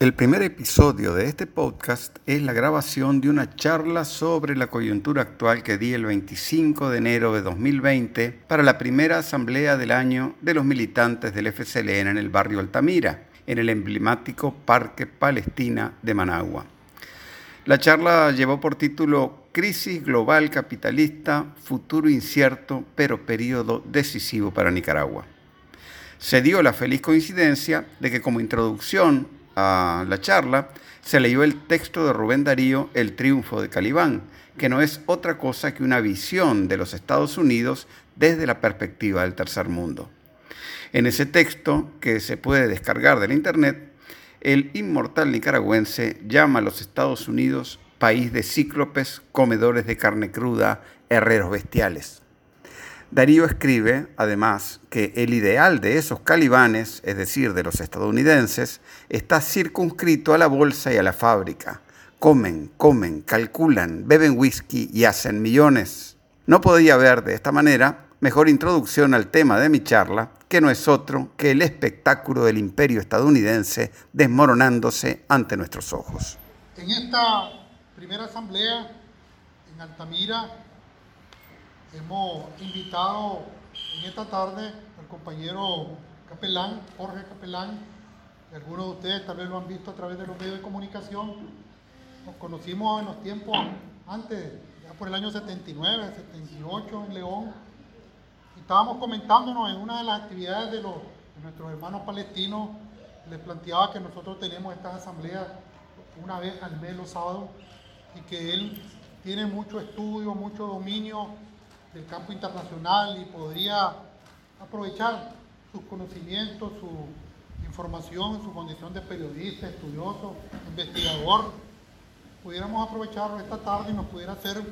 El primer episodio de este podcast es la grabación de una charla sobre la coyuntura actual que di el 25 de enero de 2020 para la primera asamblea del año de los militantes del FCLN en el barrio Altamira, en el emblemático Parque Palestina de Managua. La charla llevó por título Crisis global capitalista, futuro incierto, pero periodo decisivo para Nicaragua. Se dio la feliz coincidencia de que como introducción a la charla, se leyó el texto de Rubén Darío, El triunfo de Calibán, que no es otra cosa que una visión de los Estados Unidos desde la perspectiva del tercer mundo. En ese texto, que se puede descargar del Internet, el inmortal nicaragüense llama a los Estados Unidos país de cíclopes, comedores de carne cruda, herreros bestiales. Darío escribe, además, que el ideal de esos calibanes, es decir, de los estadounidenses, está circunscrito a la bolsa y a la fábrica. Comen, comen, calculan, beben whisky y hacen millones. No podía haber de esta manera mejor introducción al tema de mi charla, que no es otro que el espectáculo del imperio estadounidense desmoronándose ante nuestros ojos. En esta primera asamblea en Altamira Hemos invitado en esta tarde al compañero Capelán, Jorge Capelán, algunos de ustedes tal vez lo han visto a través de los medios de comunicación. Nos conocimos en los tiempos antes, ya por el año 79, 78 en León. Y estábamos comentándonos en una de las actividades de, los, de nuestros hermanos palestinos, les planteaba que nosotros tenemos estas asambleas una vez al mes los sábados y que él tiene mucho estudio, mucho dominio del campo internacional y podría aprovechar sus conocimientos, su información, su condición de periodista, estudioso, investigador. Pudiéramos aprovecharlo esta tarde y nos pudiera hacer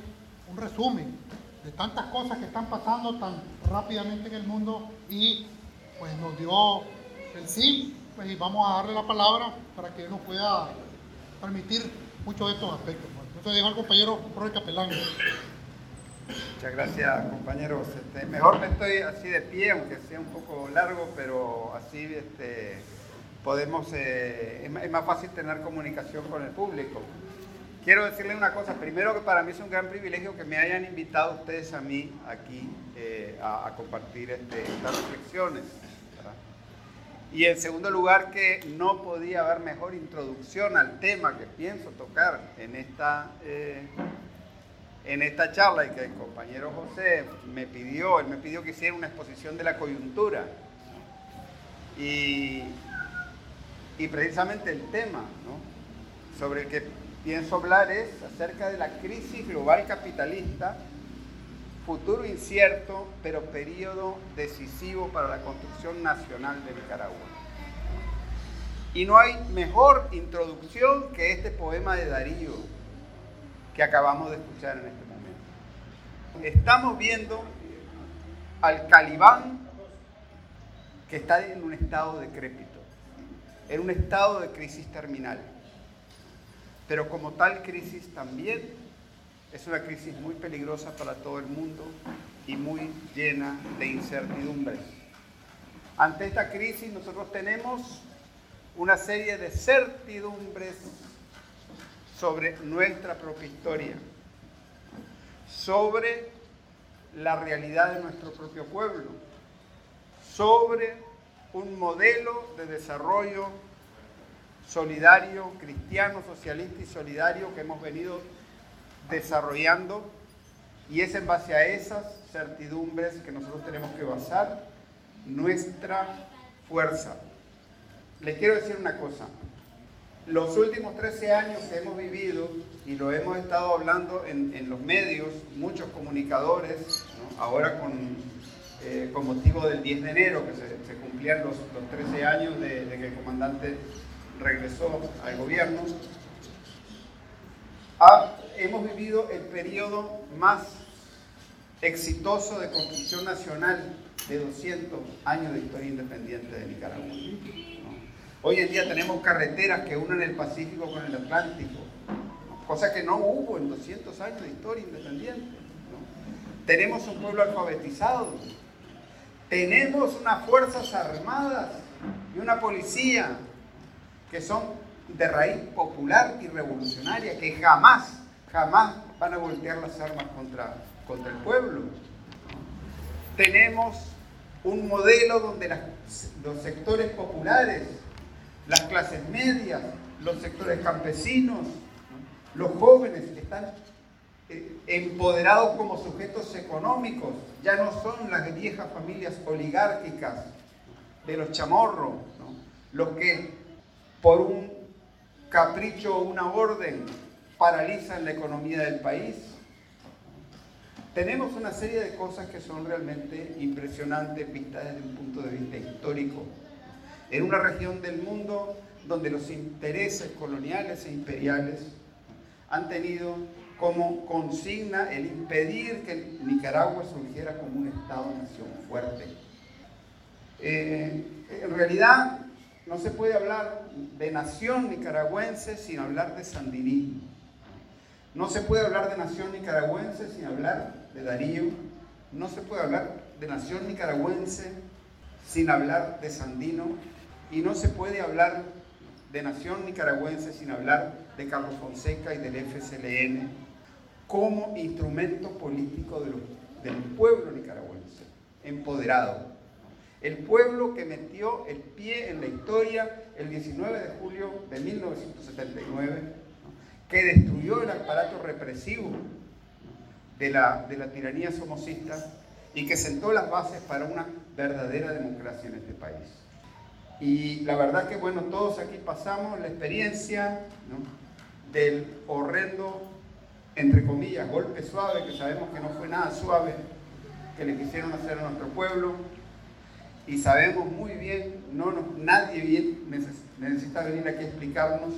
un resumen de tantas cosas que están pasando tan rápidamente en el mundo y pues nos dio el sí, pues y vamos a darle la palabra para que nos pueda permitir muchos de estos aspectos. Entonces dejo al compañero Jorge Capelán. Muchas gracias, compañeros. Este, mejor me estoy así de pie, aunque sea un poco largo, pero así este, podemos, eh, es, más fácil tener comunicación con el público. Quiero decirle una cosa, primero que para mí es un gran privilegio que me hayan invitado ustedes a mí aquí eh, a, compartir este, estas reflexiones. Y en segundo lugar, que no podía haber mejor introducción al tema que pienso tocar en esta eh, en esta charla y que el compañero José me pidió, él me pidió que hiciera una exposición de la coyuntura. Y, precisamente el tema sobre el que pienso hablar es acerca de la crisis global capitalista, futuro incierto, pero periodo decisivo para la construcción nacional de Nicaragua. Y no hay mejor introducción que este poema de Darío, que acabamos de escuchar en este momento. Estamos viendo al Calibán que está en un estado decrépito, en un estado de crisis terminal. Pero como tal crisis también es una crisis muy peligrosa para todo el mundo y muy llena de incertidumbres. Ante esta crisis nosotros tenemos una serie de certidumbres sobre nuestra propia historia, sobre la realidad de nuestro propio pueblo, sobre un modelo de desarrollo solidario, cristiano, socialista y solidario que hemos venido desarrollando y es en base a esas certidumbres que nosotros tenemos que basar nuestra fuerza. Les quiero decir una cosa, los últimos 13 años que hemos vivido, y lo hemos estado hablando en, los medios, muchos comunicadores, ahora con, eh, con, motivo del 10 de enero, que se, cumplían los, 13 años de, que el comandante regresó al gobierno, hemos vivido el periodo más exitoso de construcción nacional de 200 años de historia independiente de Nicaragua. Hoy en día tenemos carreteras que unen el Pacífico con el Atlántico, cosa que no hubo en 200 años de historia independiente. Tenemos un pueblo alfabetizado, tenemos unas fuerzas armadas y una policía que son de raíz popular y revolucionaria que jamás, jamás van a voltear las armas contra, contra el pueblo. Tenemos un modelo donde los sectores populares, las clases medias, los sectores campesinos, los jóvenes están eh, empoderados como sujetos económicos, ya no son las viejas familias oligárquicas de los chamorros, los que por un capricho o una orden paralizan la economía del país. Tenemos una serie de cosas que son realmente impresionantes vistas desde un punto de vista histórico. En una región del mundo donde los intereses coloniales e imperiales han tenido como consigna el impedir que Nicaragua surgiera como un Estado-nación fuerte. Eh, en realidad, no se puede hablar de nación nicaragüense sin hablar de sandinismo. No se puede hablar de nación nicaragüense sin hablar de Darío. No se puede hablar de nación nicaragüense sin hablar de Sandino. Y no se puede hablar de nación nicaragüense sin hablar de Carlos Fonseca y del FCLN como instrumento político del pueblo nicaragüense, empoderado el pueblo que metió el pie en la historia el 19 de julio de 1979, que destruyó el aparato represivo de la, de la tiranía somocista y que sentó las bases para una verdadera democracia en este país. Y la verdad que, bueno, todos aquí pasamos la experiencia del horrendo, entre comillas, golpe suave, que sabemos que no fue nada suave, que le quisieron hacer a nuestro pueblo, y sabemos muy bien, no, nadie bien necesita venir aquí a explicarnos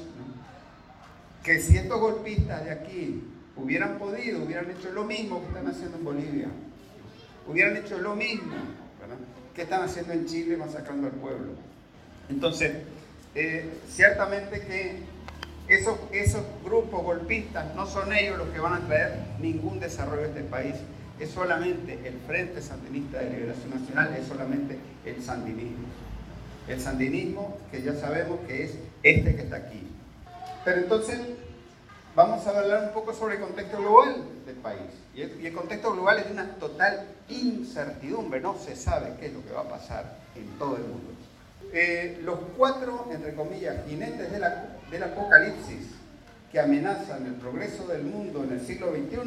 que si estos golpistas de aquí hubieran podido, hubieran hecho lo mismo que están haciendo en Bolivia, hubieran hecho lo mismo que están haciendo en Chile masacrando al pueblo. Entonces, eh, ciertamente que esos, grupos golpistas no son ellos los que van a traer ningún desarrollo a este país es solamente el Frente Sandinista de Liberación Nacional, es solamente el sandinismo. El sandinismo que ya sabemos que es este que está aquí. Pero entonces vamos a hablar un poco sobre el contexto global del país. Y el, contexto global es de una total incertidumbre, no se sabe qué es lo que va a pasar en todo el mundo. Eh, los cuatro, entre comillas, jinetes del apocalipsis que amenazan el progreso del mundo en el siglo XXI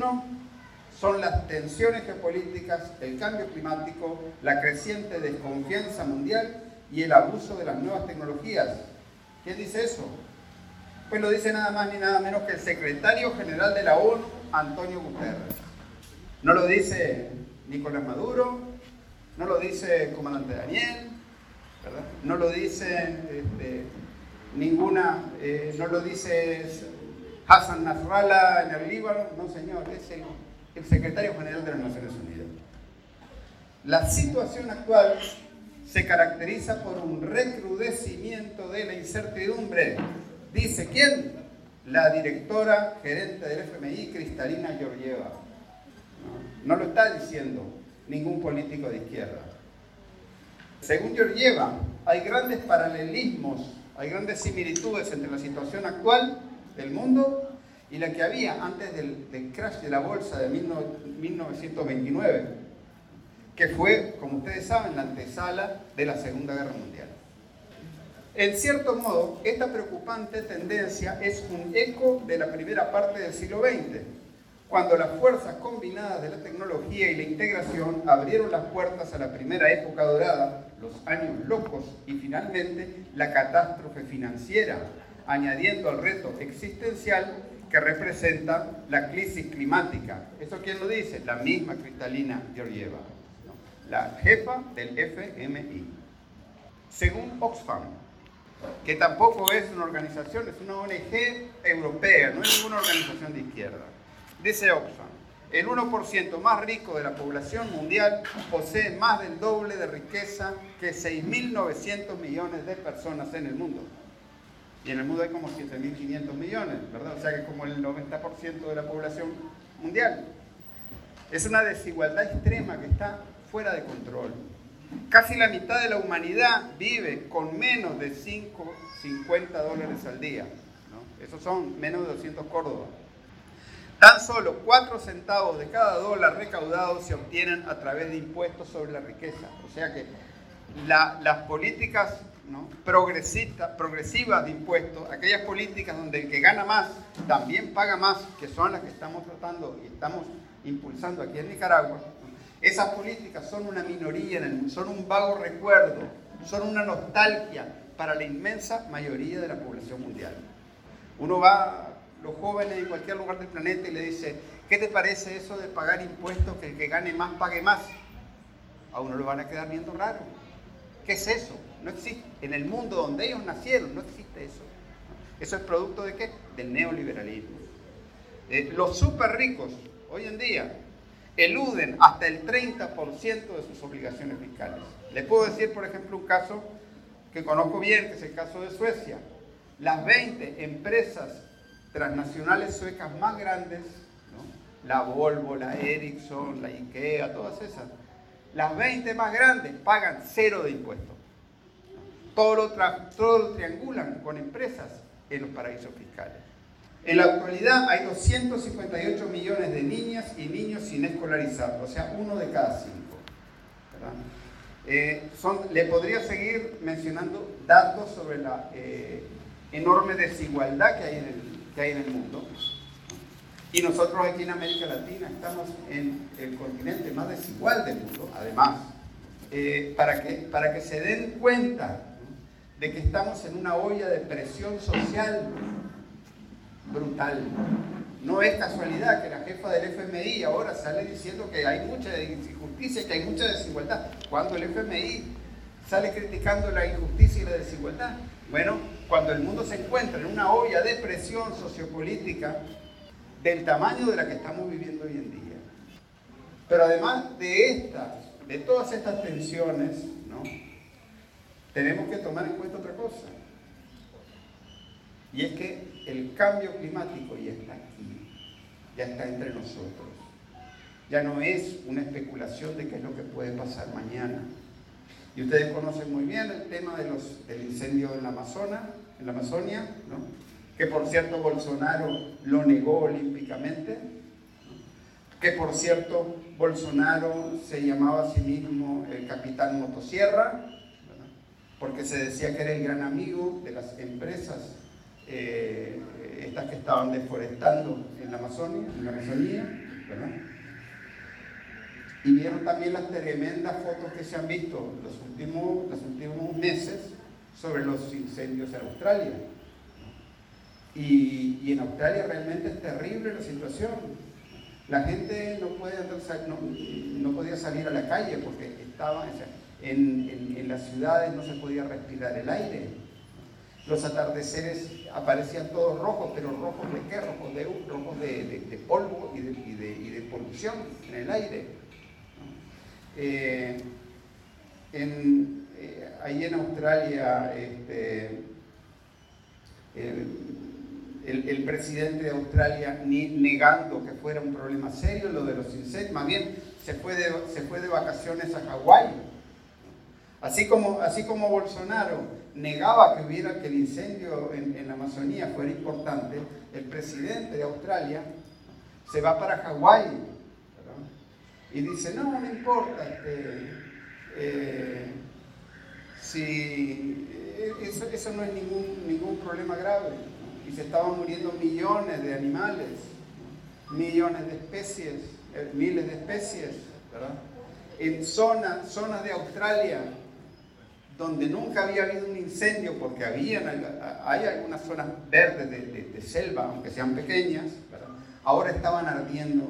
son las tensiones geopolíticas, el cambio climático, la creciente desconfianza mundial y el abuso de las nuevas tecnologías. ¿Quién dice eso? Pues lo dice nada más ni nada menos que el secretario general de la ONU, Antonio Guterres. No lo dice Nicolás Maduro, no lo dice el comandante Daniel, no lo dice este, ninguna, eh, no lo dice Hassan Nasrallah en el Líbano, no señor, es el secretario general de las Naciones Unidas. La situación actual se caracteriza por un recrudecimiento de la incertidumbre. Dice quién? La directora gerente del FMI, Cristalina Georgieva. No, lo está diciendo ningún político de izquierda. Según Georgieva, hay grandes paralelismos, hay grandes similitudes entre la situación actual del mundo y la que había antes del, crash de la bolsa de 1929, que fue, como ustedes saben, la antesala de la Segunda Guerra Mundial. En cierto modo, esta preocupante tendencia es un eco de la primera parte del siglo XX, cuando las fuerzas combinadas de la tecnología y la integración abrieron las puertas a la primera época dorada, los años locos y finalmente la catástrofe financiera, añadiendo al reto existencial que representa la crisis climática. ¿Eso quién lo dice? La misma Cristalina Georgieva, la jefa del FMI. Según Oxfam, que tampoco es una organización, es una ONG europea, no es ninguna organización de izquierda. Dice Oxfam, el 1% más rico de la población mundial posee más del doble de riqueza que 6.900 millones de personas en el mundo. Y en el mundo hay como 7.500 millones, ¿verdad? O sea que es como el 90% de la población mundial. Es una desigualdad extrema que está fuera de control. Casi la mitad de la humanidad vive con menos de 5, 50 dólares al día. Esos son menos de 200 córdobas. Tan solo 4 centavos de cada dólar recaudado se obtienen a través de impuestos sobre la riqueza. O sea que las políticas progresistas, progresivas de impuestos, aquellas políticas donde el que gana más también paga más, que son las que estamos tratando y estamos impulsando aquí en Nicaragua, esas políticas son una minoría, en el, son un vago recuerdo, son una nostalgia para la inmensa mayoría de la población mundial. Uno va los jóvenes en cualquier lugar del planeta y le dice, ¿qué te parece eso de pagar impuestos, que el que gane más pague más? A uno lo van a quedar viendo raro. ¿Qué es eso? No existe. En el mundo donde ellos nacieron no existe eso. ¿Eso es producto de qué? Del neoliberalismo. Eh, los súper ricos hoy en día eluden hasta el 30% de sus obligaciones fiscales. Les puedo decir, por ejemplo, un caso que conozco bien, que es el caso de Suecia. Las 20 empresas transnacionales suecas más grandes, la Volvo, la Ericsson, la IKEA, todas esas, las 20 más grandes pagan cero de impuestos. Todo lo, triangulan con empresas en los paraísos fiscales. En la actualidad hay 258 millones de niñas y niños sin escolarizar, o sea, uno de cada cinco. Eh, le podría seguir mencionando datos sobre la eh, enorme desigualdad que hay, en el, que hay en el mundo. Y nosotros aquí en América Latina estamos en el continente más desigual del mundo, además, eh, para, que, para que se den cuenta de que estamos en una olla de presión social brutal. No es casualidad que la jefa del FMI ahora sale diciendo que hay mucha injusticia, que hay mucha desigualdad. Cuando el FMI sale criticando la injusticia y la desigualdad. Bueno, cuando el mundo se encuentra en una olla de presión sociopolítica del tamaño de la que estamos viviendo hoy en día. Pero además de estas, de todas estas tensiones, ¿no? tenemos que tomar en cuenta otra cosa. Y es que el cambio climático ya está aquí, ya está entre nosotros. Ya no es una especulación de qué es lo que puede pasar mañana. Y ustedes conocen muy bien el tema del incendio en la, Amazona, en la Amazonia, que por cierto Bolsonaro lo negó olímpicamente, que por cierto Bolsonaro se llamaba a sí mismo el capitán motosierra, porque se decía que era el gran amigo de las empresas eh, estas que estaban deforestando en la Amazonia, en la Amazonía, ¿verdad? Y vieron también las tremendas fotos que se han visto los últimos, los últimos meses sobre los incendios en Australia. Y, y en Australia realmente es terrible la situación. La gente no, puede no, no podía salir a la calle porque estaba en, en, en las ciudades no se podía respirar el aire. Los atardeceres aparecían todos rojos, pero rojos de qué? Rojos de, rojos de, polvo y de, y, de, polución en el aire. Eh, en, eh, ahí en Australia, este, el, presidente de Australia negando que fuera un problema serio lo de los incendios, más bien se fue de, vacaciones a Hawái. Así como, Bolsonaro negaba que hubiera que el incendio en, la Amazonía fuera importante, el presidente de Australia se va para Hawái y dice, no, no importa, este, eh, si eh, eso, no es ningún, ningún problema grave. Y se estaban muriendo millones de animales, millones de especies, eh, miles de especies, En zonas, zonas de Australia donde nunca había habido un incendio, porque había, hay algunas zonas verdes de, selva, aunque sean pequeñas, ahora estaban ardiendo,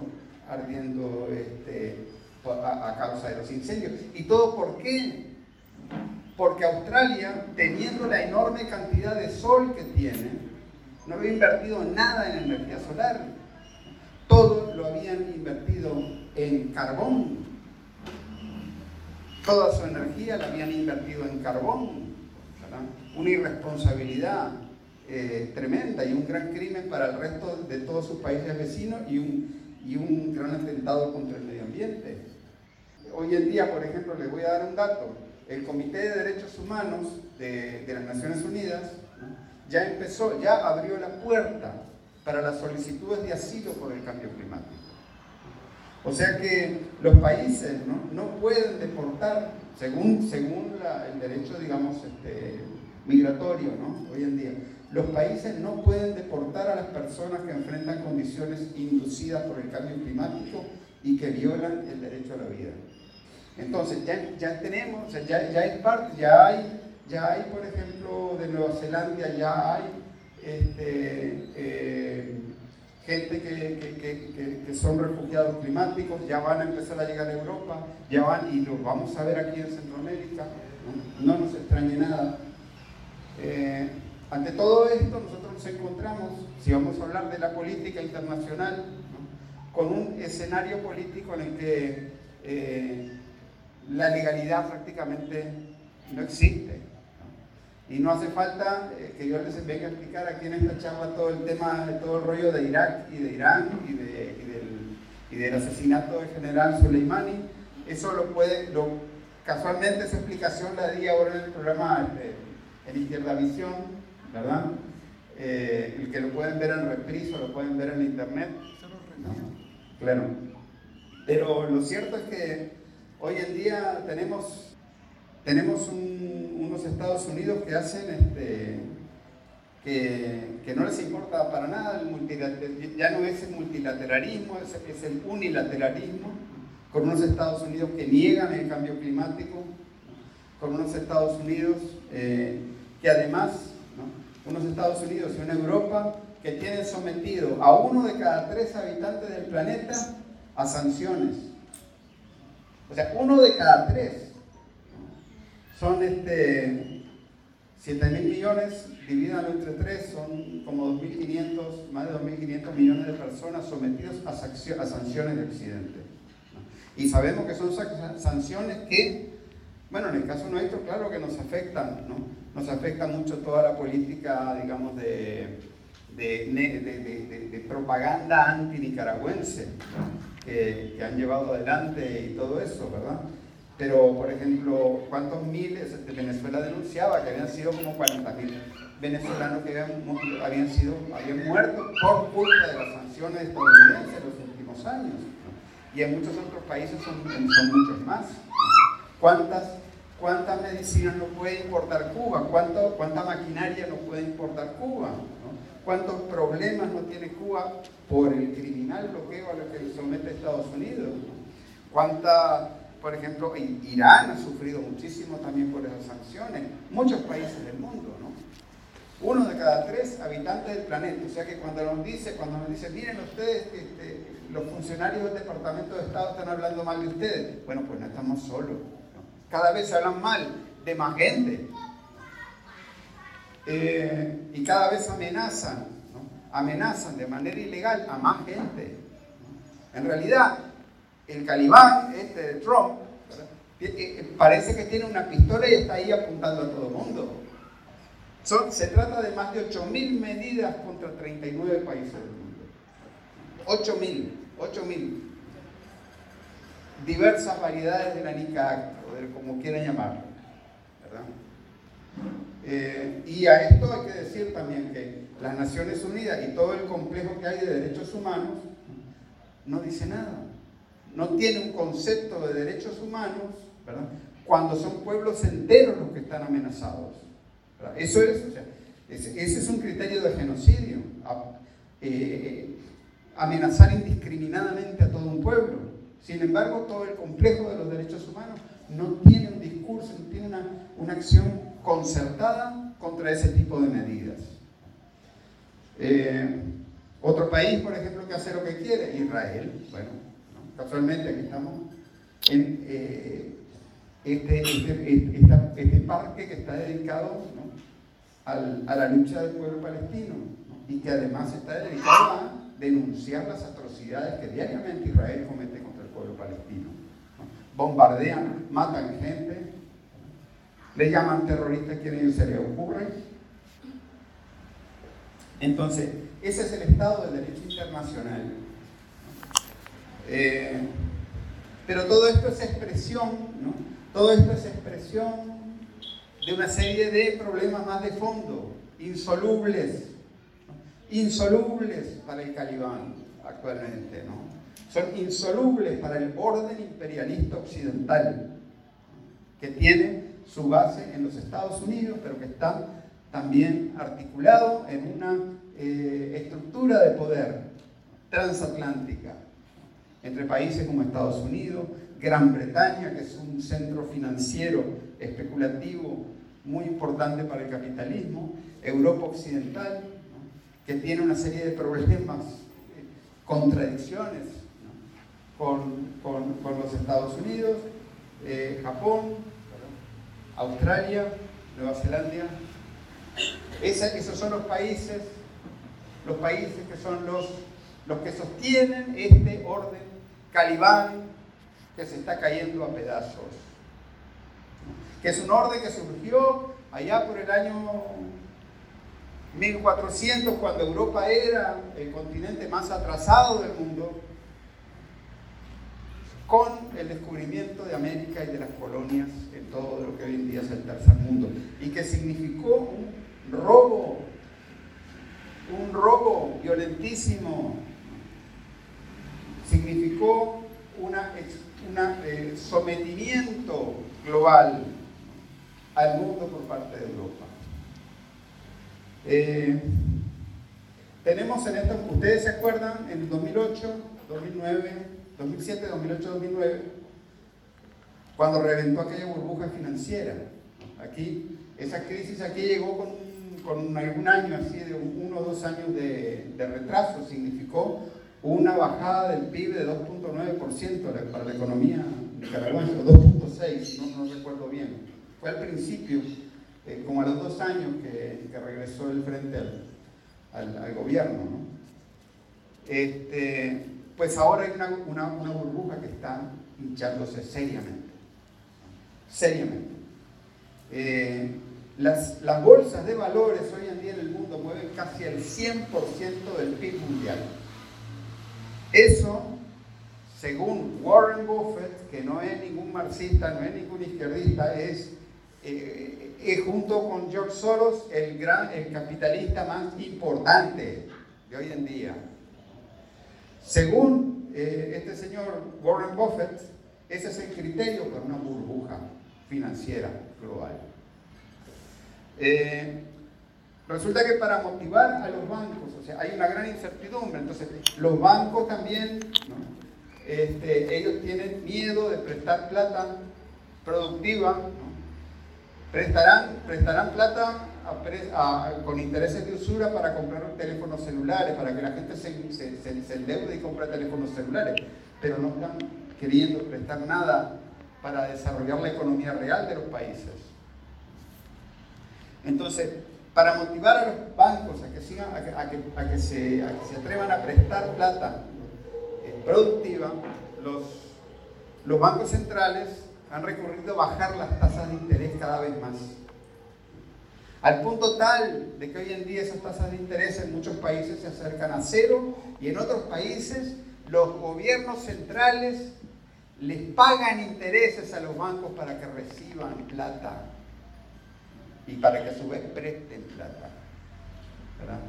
ardiendo este, a, causa de los incendios. ¿Y todo por qué? Porque Australia, teniendo la enorme cantidad de sol que tiene, no había invertido nada en energía solar. Todo lo habían invertido en carbón toda su energía la habían invertido en carbón. Una irresponsabilidad eh, tremenda y un gran crimen para el resto de todos sus países vecinos y un, y un gran atentado contra el medio ambiente. Hoy en día, por ejemplo, les voy a dar un dato. El Comité de Derechos Humanos de, las Naciones Unidas ya empezó, ya abrió la puerta para las solicitudes de asilo por el cambio climático. O sea que los países no, pueden deportar, según, según el derecho, digamos, este, migratorio, ¿no? Hoy en día, los países no pueden deportar a las personas que enfrentan condiciones inducidas por el cambio climático y que violan el derecho a la vida. Entonces, ya, ya tenemos, ya, ya hay parte, ya hay, ya hay, por ejemplo, de Nueva Zelanda, ya hay este, eh, gente que, que, son refugiados climáticos, ya van a empezar a llegar a Europa, ya van y los vamos a ver aquí en Centroamérica, no, nos extrañe nada. Eh, ante todo esto, nosotros nos encontramos, si vamos a hablar de la política internacional, con un escenario político en el que eh, la legalidad prácticamente no existe. Y no hace falta eh, que yo les venga a explicar aquí en esta charla todo el tema, todo el rollo de Irak y de Irán y, del, asesinato del general Soleimani. Eso lo puede, casualmente esa explicación la di ahora en el programa este, en Izquierda Visión, ¿verdad? Eh, el que lo pueden ver en reprise o lo pueden ver en internet. Claro. Pero lo cierto es que hoy en día tenemos, tenemos unos Estados Unidos que hacen este, que, no les importa para nada, el ya no es el multilateralismo, es, el unilateralismo, con unos Estados Unidos que niegan el cambio climático, con unos Estados Unidos eh, que además, unos Estados Unidos y una Europa que tienen sometido a uno de cada tres habitantes del planeta a sanciones. O sea, uno de cada tres. Son este, 7 mil millones, divídanlo entre tres, son como 2.500, más de 2.500 millones de personas sometidos a, a sanciones de Occidente. Y sabemos que son sanciones que, bueno, en el caso nuestro, claro que nos afectan, ¿no? Nos afecta mucho toda la política, digamos, de, de, propaganda anti-nicaragüense que, han llevado adelante y todo eso, ¿verdad? Pero, por ejemplo, ¿cuántos miles? de Venezuela denunciaba que habían sido como 40 mil venezolanos que habían, sido, habían muerto por culpa de las sanciones estadounidenses en los últimos años. Y en muchos otros países son, son muchos más. ¿Cuántas, ¿Cuántas medicinas no puede importar Cuba? ¿Cuánto, ¿Cuánta maquinaria no puede importar Cuba? cuántos problemas no tiene Cuba por el criminal bloqueo a lo que somete Estados Unidos. Cuánta, por ejemplo, Irán ha sufrido muchísimo también por esas sanciones. Muchos países del mundo, ¿no? Uno de cada tres habitantes del planeta. O sea que cuando nos dice, cuando nos dice, miren ustedes, este, los funcionarios del Departamento de Estado están hablando mal de ustedes. Bueno, pues no estamos solos. Cada vez se hablan mal de más gente. Eh, y cada vez amenazan, amenazan de manera ilegal a más gente. En realidad, el calibán este de Trump eh, eh, parece que tiene una pistola y está ahí apuntando a todo el mundo. se trata de más de 8.000 medidas contra 39 países del mundo. 8.000, 8.000. Diversas variedades de la NICA, como quieran llamarlo. ¿verdad? Eh, y a esto hay que decir también que las Naciones Unidas y todo el complejo que hay de derechos humanos no dice nada. No tiene un concepto de derechos humanos, ¿verdad? Cuando son pueblos enteros los que están amenazados. Eso es, ese, es un criterio de genocidio. Eh, amenazar indiscriminadamente a todo un pueblo. Sin embargo, todo el complejo de los derechos humanos no tiene un discurso, no tiene una, una acción concertada contra ese tipo de medidas. Eh, otro país, por ejemplo, que hace lo que quiere, Israel. Bueno, casualmente aquí estamos en eh, este, este, este, este, parque que está dedicado a la lucha del pueblo palestino y que además está dedicado a denunciar las atrocidades que diariamente Israel comete contra el pueblo palestino. Bombardean, matan gente, le llaman terroristas quien ellos se les ocurre. Entonces, ese es el estado del derecho internacional. Eh, pero todo esto es expresión, ¿no? Todo esto es expresión de una serie de problemas más de fondo. insolubles, insolubles para el Calibán actualmente, ¿no? Son insolubles para el orden imperialista occidental, que tiene su base en los Estados Unidos, pero que está también articulado en una eh, estructura de poder transatlántica entre países como Estados Unidos, Gran Bretaña, que es un centro financiero especulativo muy importante para el capitalismo, Europa Occidental, que tiene una serie de problemas, eh, contradicciones con, los Estados Unidos, eh, Japón, Australia, Nueva Zelanda. esos son los países, los países que son los, los que sostienen este orden calibán que se está cayendo a pedazos. Que es un orden que surgió allá por el año 1400, cuando Europa era el continente más atrasado del mundo, con el descubrimiento de América y de las colonias en todo lo que hoy en día es el tercer mundo, y que significó un robo, un robo violentísimo, significó un eh, sometimiento global al mundo por parte de Europa. Eh, tenemos en esto, ustedes se acuerdan, en el 2008, 2009, 2007, 2008, 2009, cuando reventó aquella burbuja financiera. Aquí, esa crisis aquí llegó con, con algún año así, de uno o dos años de, retraso, significó una bajada del PIB de 2.9% para la economía nicaragüense, o 2.6%, no, no recuerdo bien. Fue al principio, eh, como a los dos años que, regresó el frente al, gobierno. ¿no? Este, pues ahora hay una, burbuja que está hinchándose seriamente. Seriamente. Eh, las, las bolsas de valores hoy en día en el mundo mueven casi el 100% del PIB mundial. Eso, según Warren Buffett, que no es ningún marxista, no es ningún izquierdista, es, eh, junto con George Soros el, gran, el capitalista más importante de hoy en día. Según eh, este señor Warren Buffett, ese es el criterio para una burbuja financiera global. Eh, Resulta que para motivar a los bancos, o sea, hay una gran incertidumbre, entonces los bancos también, este, ellos tienen miedo de prestar plata productiva, prestarán, prestarán plata con intereses de usura para comprar teléfonos celulares, para que la gente se, se, endeude y compre teléfonos celulares, pero no están queriendo prestar nada para desarrollar la economía real de los países. Entonces, para motivar a los bancos a que, sigan, a que, se, atrevan a prestar plata eh, productiva, los, los bancos centrales han recurrido a bajar las tasas de interés cada vez más. Al punto tal de que hoy en día esas tasas de interés en muchos países se acercan a cero y en otros países los gobiernos centrales les pagan intereses a los bancos para que reciban plata y para que a su vez presten plata. ¿verdad?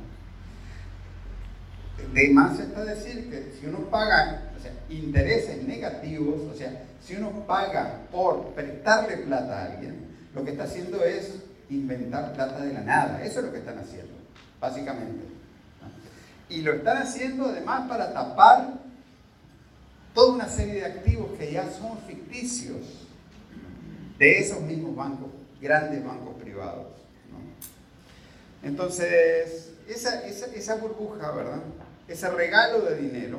De más está decir que si uno paga intereses negativos, o sea, si uno paga por prestarle plata a alguien, lo que está haciendo es inventar plata de la nada. Eso es lo que están haciendo, básicamente. Y lo están haciendo además para tapar toda una serie de activos que ya son ficticios de esos mismos bancos grandes bancos privados. Entonces, esa, esa, burbuja, ¿verdad? Ese regalo de dinero,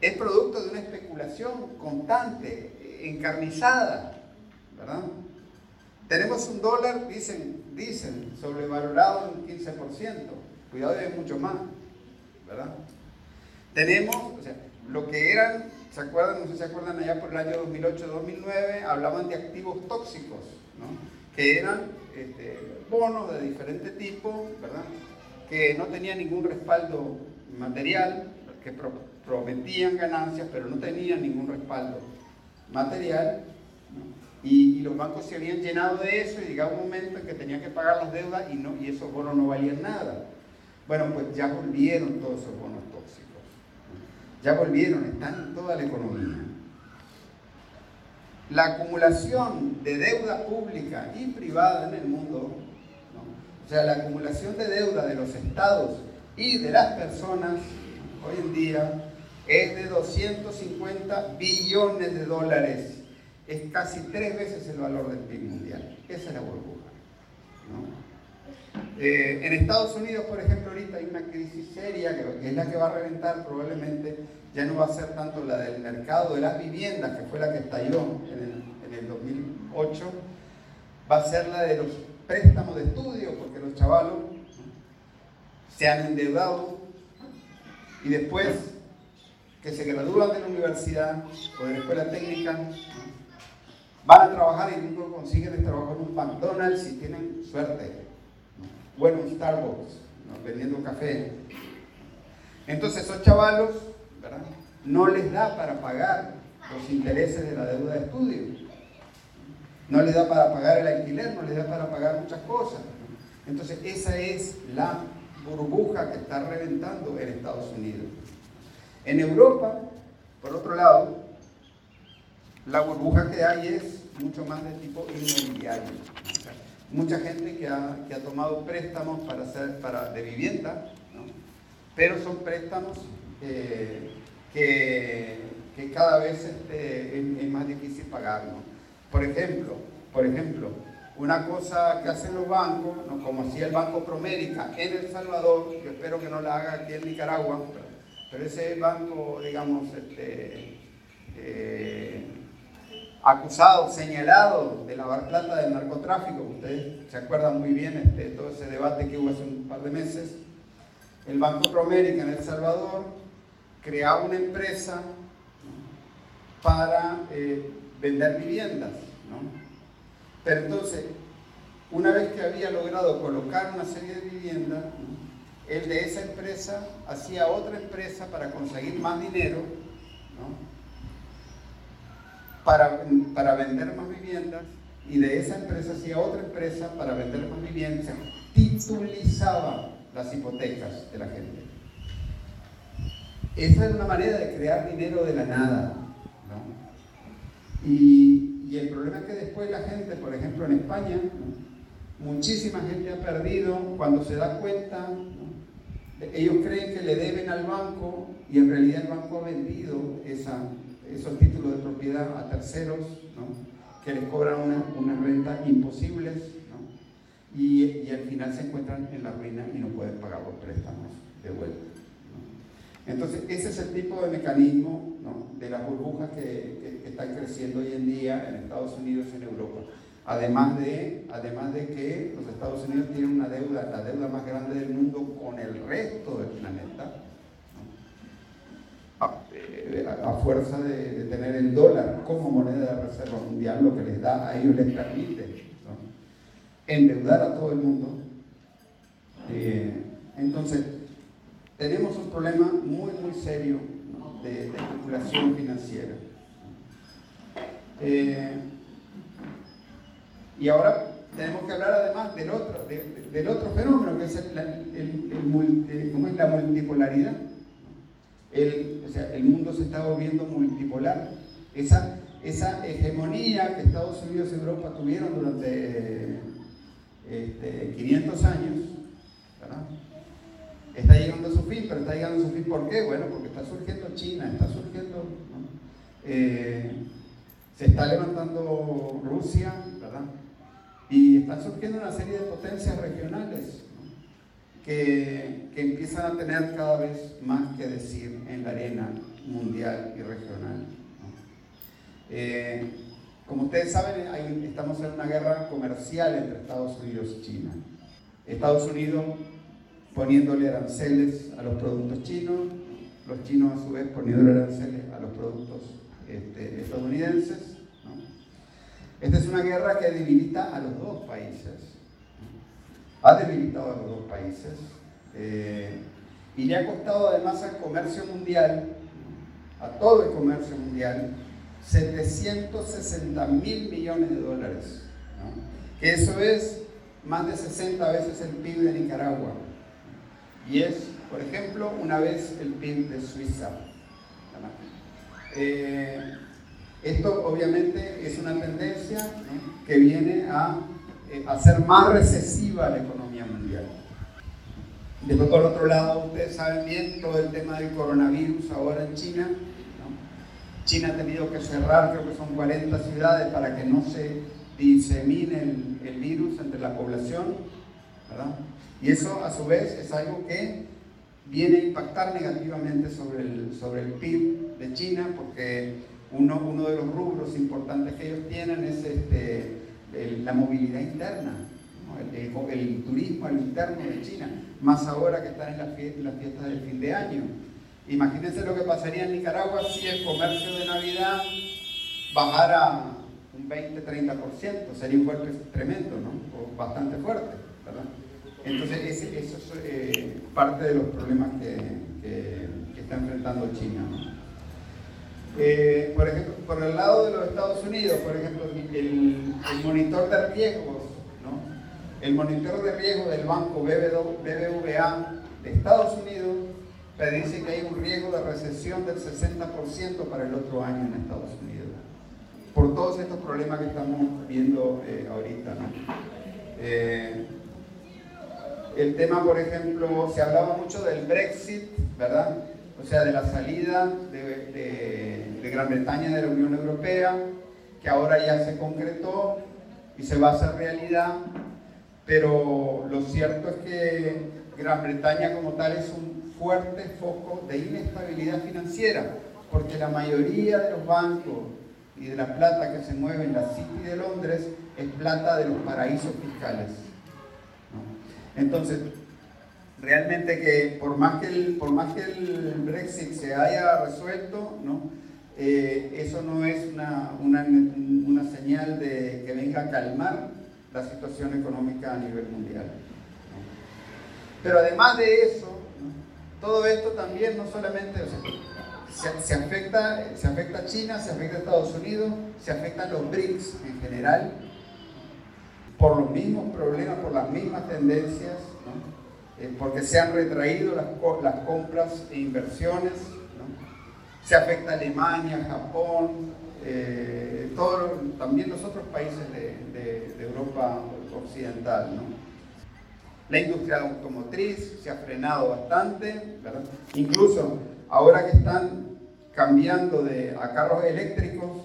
Es producto de una especulación constante, encarnizada, ¿verdad? Tenemos un dólar, dicen, dicen, sobrevalorado en un 15%. Cuidado, hay mucho más, ¿verdad? Tenemos, o sea, lo que eran ¿Se acuerdan? No sé si se acuerdan allá por el año 2008-2009, hablaban de activos tóxicos, ¿no? que eran este, bonos de diferente tipo, ¿verdad? que no tenían ningún respaldo material, que prometían ganancias, pero no tenían ningún respaldo material. Y, los bancos se habían llenado de eso y llegaba un momento en que tenían que pagar las deudas y, no, y esos bonos no valían nada. Bueno, pues ya volvieron todos esos bonos tóxicos. Ya volvieron, están toda la economía. La acumulación de deuda pública y privada en el mundo, o sea, la acumulación de deuda de los estados y de las personas hoy en día es de 250 billones de dólares es casi tres veces el valor del PIB mundial. Esa es la burbuja. Eh, en Estados Unidos, por ejemplo, ahorita hay una crisis seria que, es la que va a reventar probablemente, ya no va a ser tanto la del mercado de las viviendas, que fue la que estalló en el, en el 2008, va a ser la de los préstamos de estudio, porque los chavalos se han endeudado y después que se gradúan de la universidad o de la escuela técnica, Van a trabajar y nunca consiguen el trabajo en un McDonald's si tienen suerte. Bueno, un Starbucks, vendiendo café. Entonces esos chavalos. No les da para pagar los intereses de la deuda de estudio. No les da para pagar el alquiler, no les da para pagar muchas cosas. Entonces esa es la burbuja que está reventando en Estados Unidos. En Europa, por otro lado, la burbuja que hay es mucho más de tipo inmobiliario. mucha gente que ha, tomado préstamos para hacer, para, de vivienda, pero son préstamos eh, que, cada vez este, es, más difícil pagar. Por ejemplo, por ejemplo, una cosa que hacen los bancos, como hacía el Banco Promérica en El Salvador, yo espero que no la haga aquí en Nicaragua, pero ese banco, digamos, este, eh, acusado, señalado de lavar plata del narcotráfico. Ustedes se acuerdan muy bien este, de todo ese debate que hubo hace un par de meses. El Banco Promérica en El Salvador creaba una empresa para eh, vender viviendas. Pero entonces, una vez que había logrado colocar una serie de viviendas, él de esa empresa hacía otra empresa para conseguir más dinero. ¿no? Para, para vender más viviendas y de esa empresa hacía otra empresa para vender más viviendas, titulizaba las hipotecas de la gente. Esa es una manera de crear dinero de la nada. Y, y, el problema es que después la gente, por ejemplo en España, muchísima gente ha perdido cuando se da cuenta, ellos creen que le deben al banco y en realidad el banco ha vendido esa, esos títulos de propiedad a terceros, que les cobran unas una rentas imposibles y, al final se encuentran en la ruina y no pueden pagar los préstamos de vuelta. Entonces, ese es el tipo de mecanismo de las burbujas que, están creciendo hoy en día en Estados Unidos y en Europa. Además de, además de que los Estados Unidos tienen una deuda, la deuda más grande del mundo con el resto del planeta, a, fuerza de, tener el dólar como moneda de reserva mundial, lo que les da a ellos les permite endeudar a todo el mundo. Eh, entonces, tenemos un problema muy, muy serio de, especulación financiera. Eh, y ahora tenemos que hablar además del otro, del otro fenómeno, que es, el, es la multipolaridad el, o sea, el mundo se está volviendo multipolar. Esa, esa hegemonía que Estados Unidos y Europa tuvieron durante 500 este, años, está llegando a su fin, pero está llegando a su fin ¿por qué? Bueno, porque está surgiendo China, está surgiendo, eh, se está levantando Rusia, ¿verdad? Y están surgiendo una serie de potencias regionales que, empiezan a tener cada vez más que decir en la arena mundial y regional. Eh, como ustedes saben, estamos en una guerra comercial entre Estados Unidos y China. Estados Unidos poniéndole aranceles a los productos chinos, los chinos a su vez poniéndole aranceles a los productos este, estadounidenses. Esta es una guerra que debilita a los dos países ha debilitado a los dos países eh, y le ha costado además al comercio mundial, a todo el comercio mundial, 760 mil millones de dólares. Que eso es más de 60 veces el PIB de Nicaragua. Y es, por ejemplo, una vez el PIB de Suiza. Eh, esto obviamente es una tendencia que viene a hacer más recesiva la economía mundial. Después, por otro lado, ustedes saben bien todo el tema del coronavirus ahora en China. China ha tenido que cerrar, creo que son 40 ciudades para que no se disemine el, el virus entre la población. ¿verdad? Y eso, a su vez, es algo que viene a impactar negativamente sobre el, sobre el PIB de China, porque uno, uno de los rubros importantes que ellos tienen es este, la movilidad interna, el, turismo interno de China, más ahora que están en las fiestas, del fin de año. Imagínense lo que pasaría en Nicaragua si el comercio de Navidad bajara un 20-30%, sería un golpe tremendo, ¿no? bastante fuerte, ¿verdad? Entonces, eso es eh, parte de los problemas que, que, está enfrentando China. Eh, por ejemplo, por el lado de los Estados Unidos, por ejemplo, el, monitor de riesgos, ¿no? el monitor de riesgo del banco BBVA de Estados Unidos dice que hay un riesgo de recesión del 60% para el otro año en Estados Unidos, por todos estos problemas que estamos viendo eh, ahorita. ¿no? El tema, por ejemplo, se hablaba mucho del Brexit, ¿verdad? O sea, de la salida de, Gran Bretaña de la Unión Europea, que ahora ya se concretó y se va a hacer realidad, pero lo cierto es que Gran Bretaña como tal es un fuerte foco de inestabilidad financiera, porque la mayoría de los bancos y de la plata que se mueve en la City de Londres es plata de los paraísos fiscales. Entonces, realmente que por más que el, por más que el Brexit se haya resuelto, ¿no? Eh, eso no es una, señal de que venga a calmar la situación económica a nivel mundial. Pero además de eso, todo esto también no solamente se, afecta, se afecta a China, se afecta a Estados Unidos, se afecta a los BRICS en general, por los mismos problemas, por las mismas tendencias, eh, porque se han retraído las, compras e inversiones, se afecta a Alemania, Japón, eh, también los otros países de, Europa occidental. La industria automotriz se ha frenado bastante, incluso ahora que están cambiando a carros eléctricos,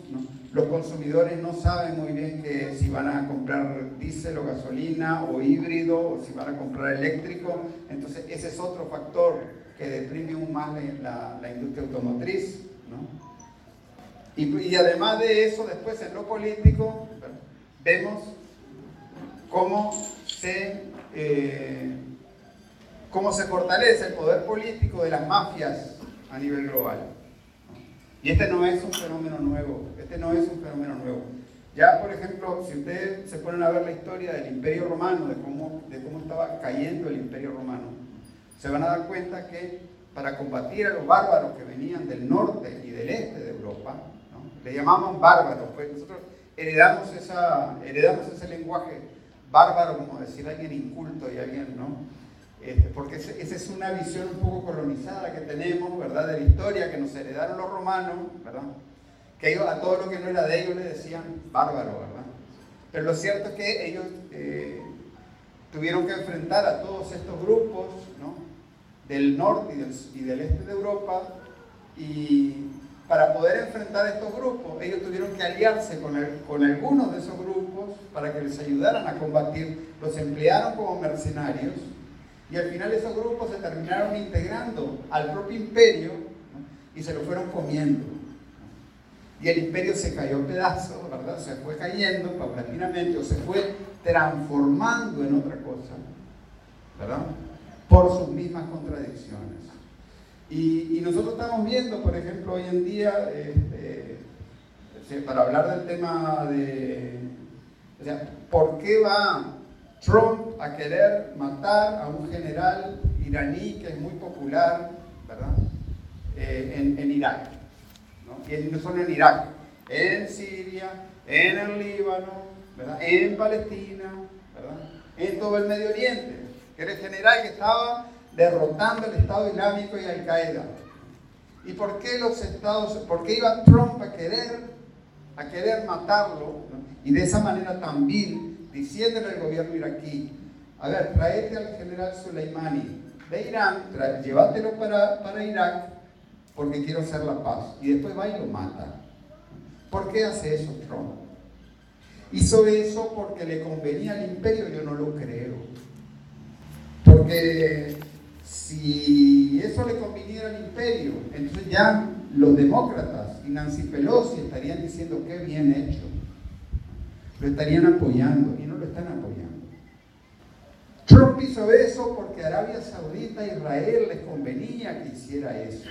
los consumidores no saben muy bien si van a comprar diésel o gasolina o híbrido o si van a comprar eléctrico. Entonces ese es otro factor que deprime aún más la, la industria automotriz. ¿no? Y, además de eso, después en lo político, vemos cómo se, eh, cómo se fortalece el poder político de las mafias a nivel global. Y este no es un fenómeno nuevo, no es un fenómeno nuevo. Ya, por ejemplo, si ustedes se ponen a ver la historia del Imperio Romano, de cómo, de cómo estaba cayendo el Imperio Romano, se van a dar cuenta que para combatir a los bárbaros que venían del norte y del este de Europa, le llamaban bárbaros, pues nosotros heredamos, esa, heredamos ese lenguaje bárbaro, como decir alguien inculto y alguien, ¿no? Este, porque esa es una visión un poco colonizada que tenemos, ¿verdad? De la historia que nos heredaron los romanos, ¿verdad? Que ellos, a todo lo que no era de ellos le decían bárbaro, ¿verdad? Pero lo cierto es que ellos eh, tuvieron que enfrentar a todos estos grupos, ¿no? Del norte y del, este de Europa, y para poder enfrentar estos grupos, ellos tuvieron que aliarse con, con algunos de esos grupos para que les ayudaran a combatir, los emplearon como mercenarios, y al final esos grupos se terminaron integrando al propio imperio y se lo fueron comiendo. Y el imperio se cayó a pedazos, ¿verdad? Se fue cayendo paulatinamente o se fue transformando en otra cosa, ¿verdad? Por sus mismas contradicciones. Y, nosotros estamos viendo, por ejemplo, hoy en día, este, para hablar del tema de, ¿por qué va Trump a querer matar a un general iraní que es muy popular, ¿verdad? Eh, en, Irak. ¿No? Y no solo en Irak, en Siria, en el Líbano, en Palestina, en todo el Medio Oriente, que era el general que estaba derrotando el Estado Islámico y Al Qaeda. ¿Y por qué los estados, por qué iba Trump a querer, a querer matarlo? Y de esa manera también, diciéndole al gobierno iraquí, a ver, tráete al general Soleimani de Irán, llévatelo para, para Irak, porque quiero hacer la paz. Y después va y lo mata. ¿Por qué hace eso Trump? Hizo eso porque le convenía al imperio, yo no lo creo. Porque si eso le conviniera al imperio, entonces ya los demócratas y Nancy Pelosi estarían diciendo qué bien hecho. Lo estarían apoyando y no lo están apoyando. Trump hizo eso porque Arabia Saudita e Israel les convenía que hiciera eso.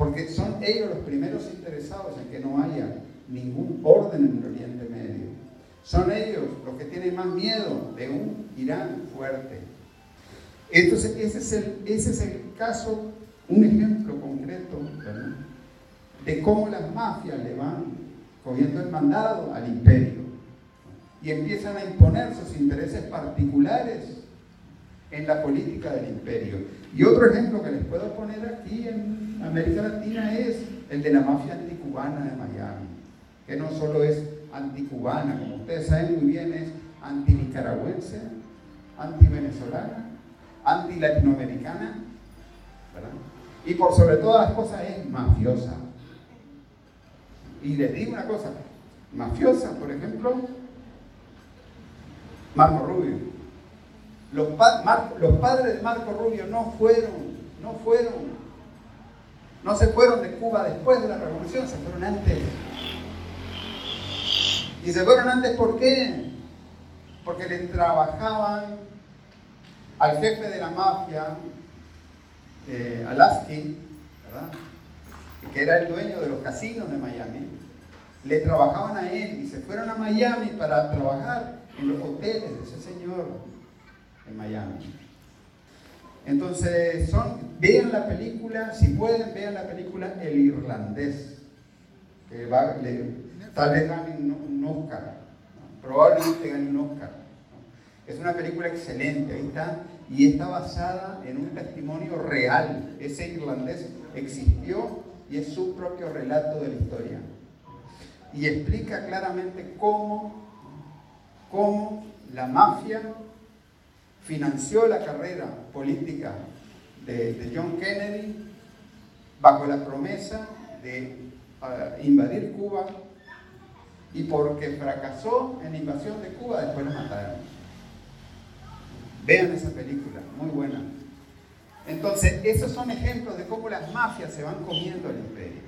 Porque son ellos los primeros interesados en que no haya ningún orden en el Oriente Medio. Son ellos los que tienen más miedo de un Irán fuerte. Entonces, ese es el, ese es el caso, un ejemplo concreto de cómo las mafias le van cogiendo el mandado al imperio y empiezan a imponer sus intereses particulares en la política del imperio. Y otro ejemplo que les puedo poner aquí en América Latina es el de la mafia anticubana de Miami, que no solo es anticubana, como ustedes saben muy bien, es anti-nicaragüense, anti-venezolana, anti-latinoamericana, Y por sobre todas las cosas es mafiosa. Y les digo una cosa, mafiosa, por ejemplo, Marco Rubio. Los, padres de Marco Rubio no fueron, no fueron, no se fueron de Cuba después de la revolución, se fueron antes. Y se fueron antes ¿por qué? Porque le trabajaban al jefe de la mafia, eh, Alaski, que era el dueño de los casinos de Miami, le trabajaban a él y se fueron a Miami para trabajar en los hoteles de ese señor en Miami. Entonces, son, vean la película, si pueden, vean la película El Irlandés, que va, tal vez gane un, Oscar, probablemente gane un Oscar. Es una película excelente, ahí está, y está basada en un testimonio real. Ese irlandés existió y es su propio relato de la historia. Y explica claramente cómo cómo la mafia financió la carrera política de, John Kennedy bajo la promesa de ah, invadir Cuba y porque fracasó en la invasión de Cuba, después lo mataron. Vean esa película, muy buena. Entonces, esos son ejemplos de cómo las mafias se van comiendo el imperio.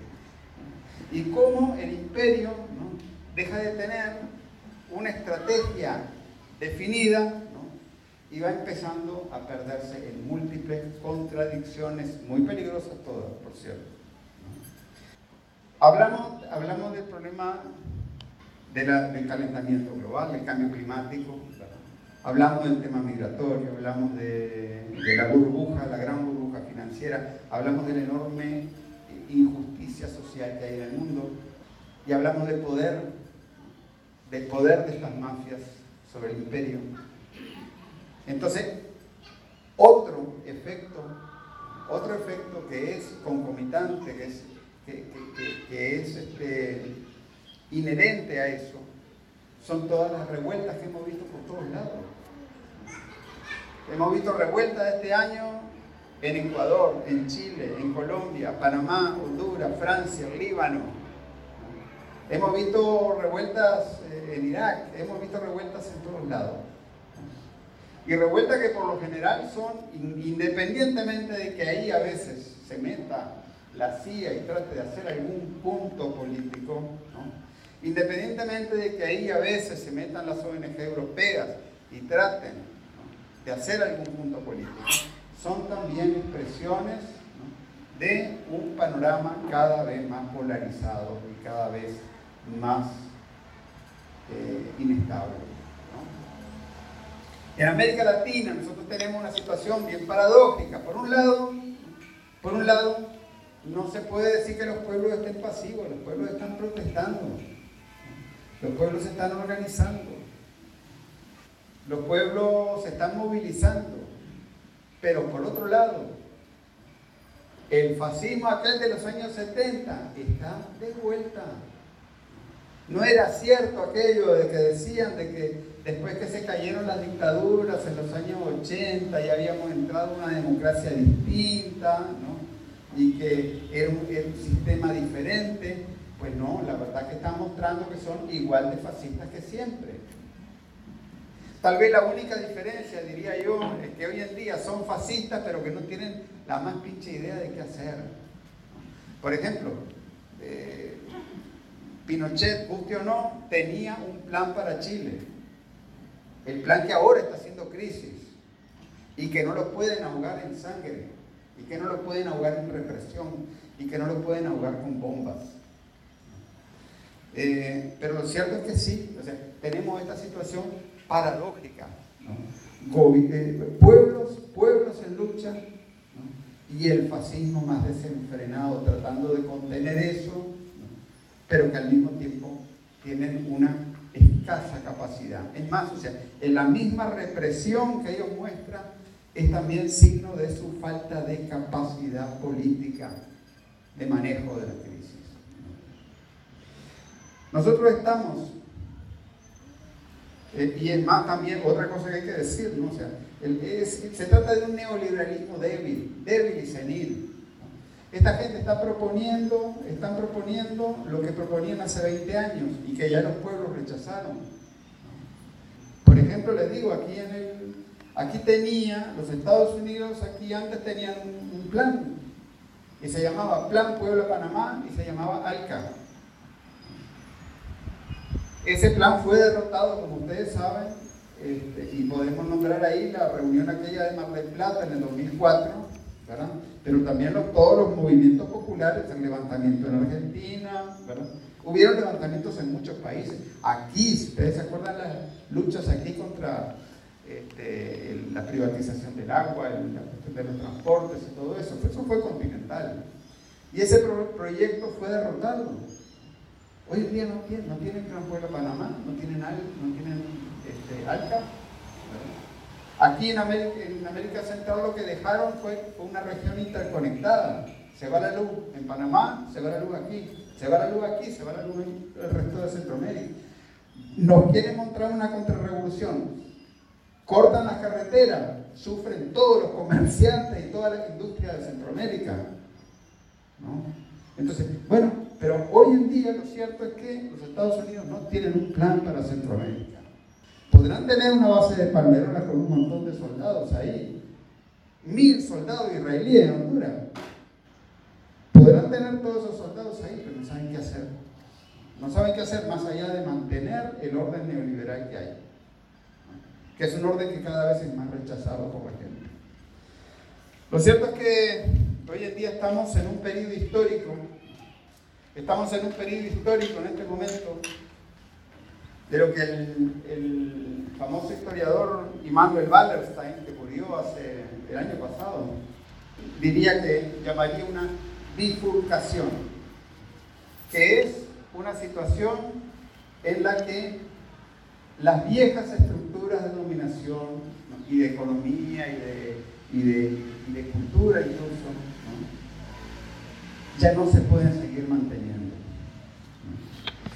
Y cómo el imperio deja de tener una estrategia definida y va empezando a perderse en múltiples contradicciones, muy peligrosas todas, por cierto. Hablamos, hablamos del problema del calentamiento global, del cambio climático, hablamos del tema migratorio, hablamos de, de la burbuja, la gran burbuja financiera, hablamos de la enorme injusticia social que hay en el mundo y hablamos del poder del poder de estas mafias sobre el imperio. Entonces, otro efecto, otro efecto que es concomitante, que es, que, es este, inherente a eso, son todas las revueltas que hemos visto por todos lados. Hemos visto revueltas este año en Ecuador, en Chile, en Colombia, Panamá, Honduras, Francia, Líbano, Hemos visto revueltas eh, en Irak, hemos visto revueltas en todos lados. Y revueltas que por lo general son, independientemente de que ahí a veces se meta la CIA y trate de hacer algún punto político, independientemente de que ahí a veces se metan las ONG europeas y traten de hacer algún punto político, son también expresiones de un panorama cada vez más polarizado y cada vez más eh, inestable. En América Latina nosotros tenemos una situación bien paradójica. Por un lado, por un lado no se puede decir que los pueblos estén pasivos, los pueblos están protestando, los pueblos se están organizando, los pueblos se están movilizando, pero por otro lado, el fascismo aquel de los años 70 está de vuelta. No era cierto aquello de que decían de que después que se cayeron las dictaduras en los años 80 ya habíamos entrado en una democracia distinta, ¿no? y que era un, sistema diferente, pues no, la verdad que están mostrando que son igual de fascistas que siempre. Tal vez la única diferencia, diría yo, es que hoy en día son fascistas, pero que no tienen la más pinche idea de qué hacer. Por ejemplo, eh, Pinochet, guste o no, tenía un plan para Chile. El plan que ahora está haciendo crisis y que no lo pueden ahogar en sangre y que no lo pueden ahogar en represión y que no lo pueden ahogar con bombas. Eh, pero lo cierto es que sí, tenemos esta situación paradójica. Eh, pueblos, pueblos en lucha y el fascismo más desenfrenado tratando de contener eso, pero que al mismo tiempo tienen una escasa capacidad. Es más, o sea, en la misma represión que ellos muestran, es también signo de su falta de capacidad política de manejo de la crisis. Nosotros estamos, eh, y es más también otra cosa que hay que decir, ¿no? sea, se trata de un neoliberalismo débil, débil y senil. Esta gente está proponiendo, están proponiendo lo que proponían hace 20 años y que ya los pueblos rechazaron. Por ejemplo, les digo, aquí en el Aquí tenía, los Estados Unidos aquí antes tenían un, plan y se llamaba Plan Pueblo de Panamá y se llamaba ALCA. Ese plan fue derrotado, como ustedes saben, este, y podemos nombrar ahí la reunión aquella de Mar del Plata en el 2004, pero también todos los movimientos populares, el levantamiento en Argentina, ¿verdad? hubieron levantamientos en muchos países. Aquí, ustedes se acuerdan las luchas aquí contra este, la privatización del agua, la cuestión de los transportes y todo eso. Eso fue continental. Y ese proyecto fue derrotado. Hoy en día no tienen, no tienen Pueblo Panamá, no tienen, no tienen este, ALCA. Aquí en América, en América, Central lo que dejaron fue una región interconectada. Se va la luz en Panamá, se va la luz aquí. Se va la luz aquí, se va la luz en el resto de Centroamérica. Nos quieren mostrar una contrarrevolución cortan las carreteras, sufren todos los comerciantes y toda la industria de Centroamérica. Entonces, bueno, pero hoy en día lo cierto es que los Estados Unidos no tienen un plan para Centroamérica. Podrán tener una base de palmerolas con un montón de soldados ahí, mil soldados israelíes en Honduras. Podrán tener todos esos soldados ahí, pero no saben qué hacer. No saben qué hacer más allá de mantener el orden neoliberal que hay que es un orden que cada vez es más rechazado por la gente. Lo cierto es que hoy en día estamos en un periodo histórico, estamos en un periodo histórico en este momento, de lo que el, famoso historiador Immanuel Wallerstein, que murió hace el año pasado, diría que llamaría una bifurcación, que es una situación en la que las viejas estructuras de dominación y de economía y de, cultura incluso, ya no se pueden seguir manteniendo.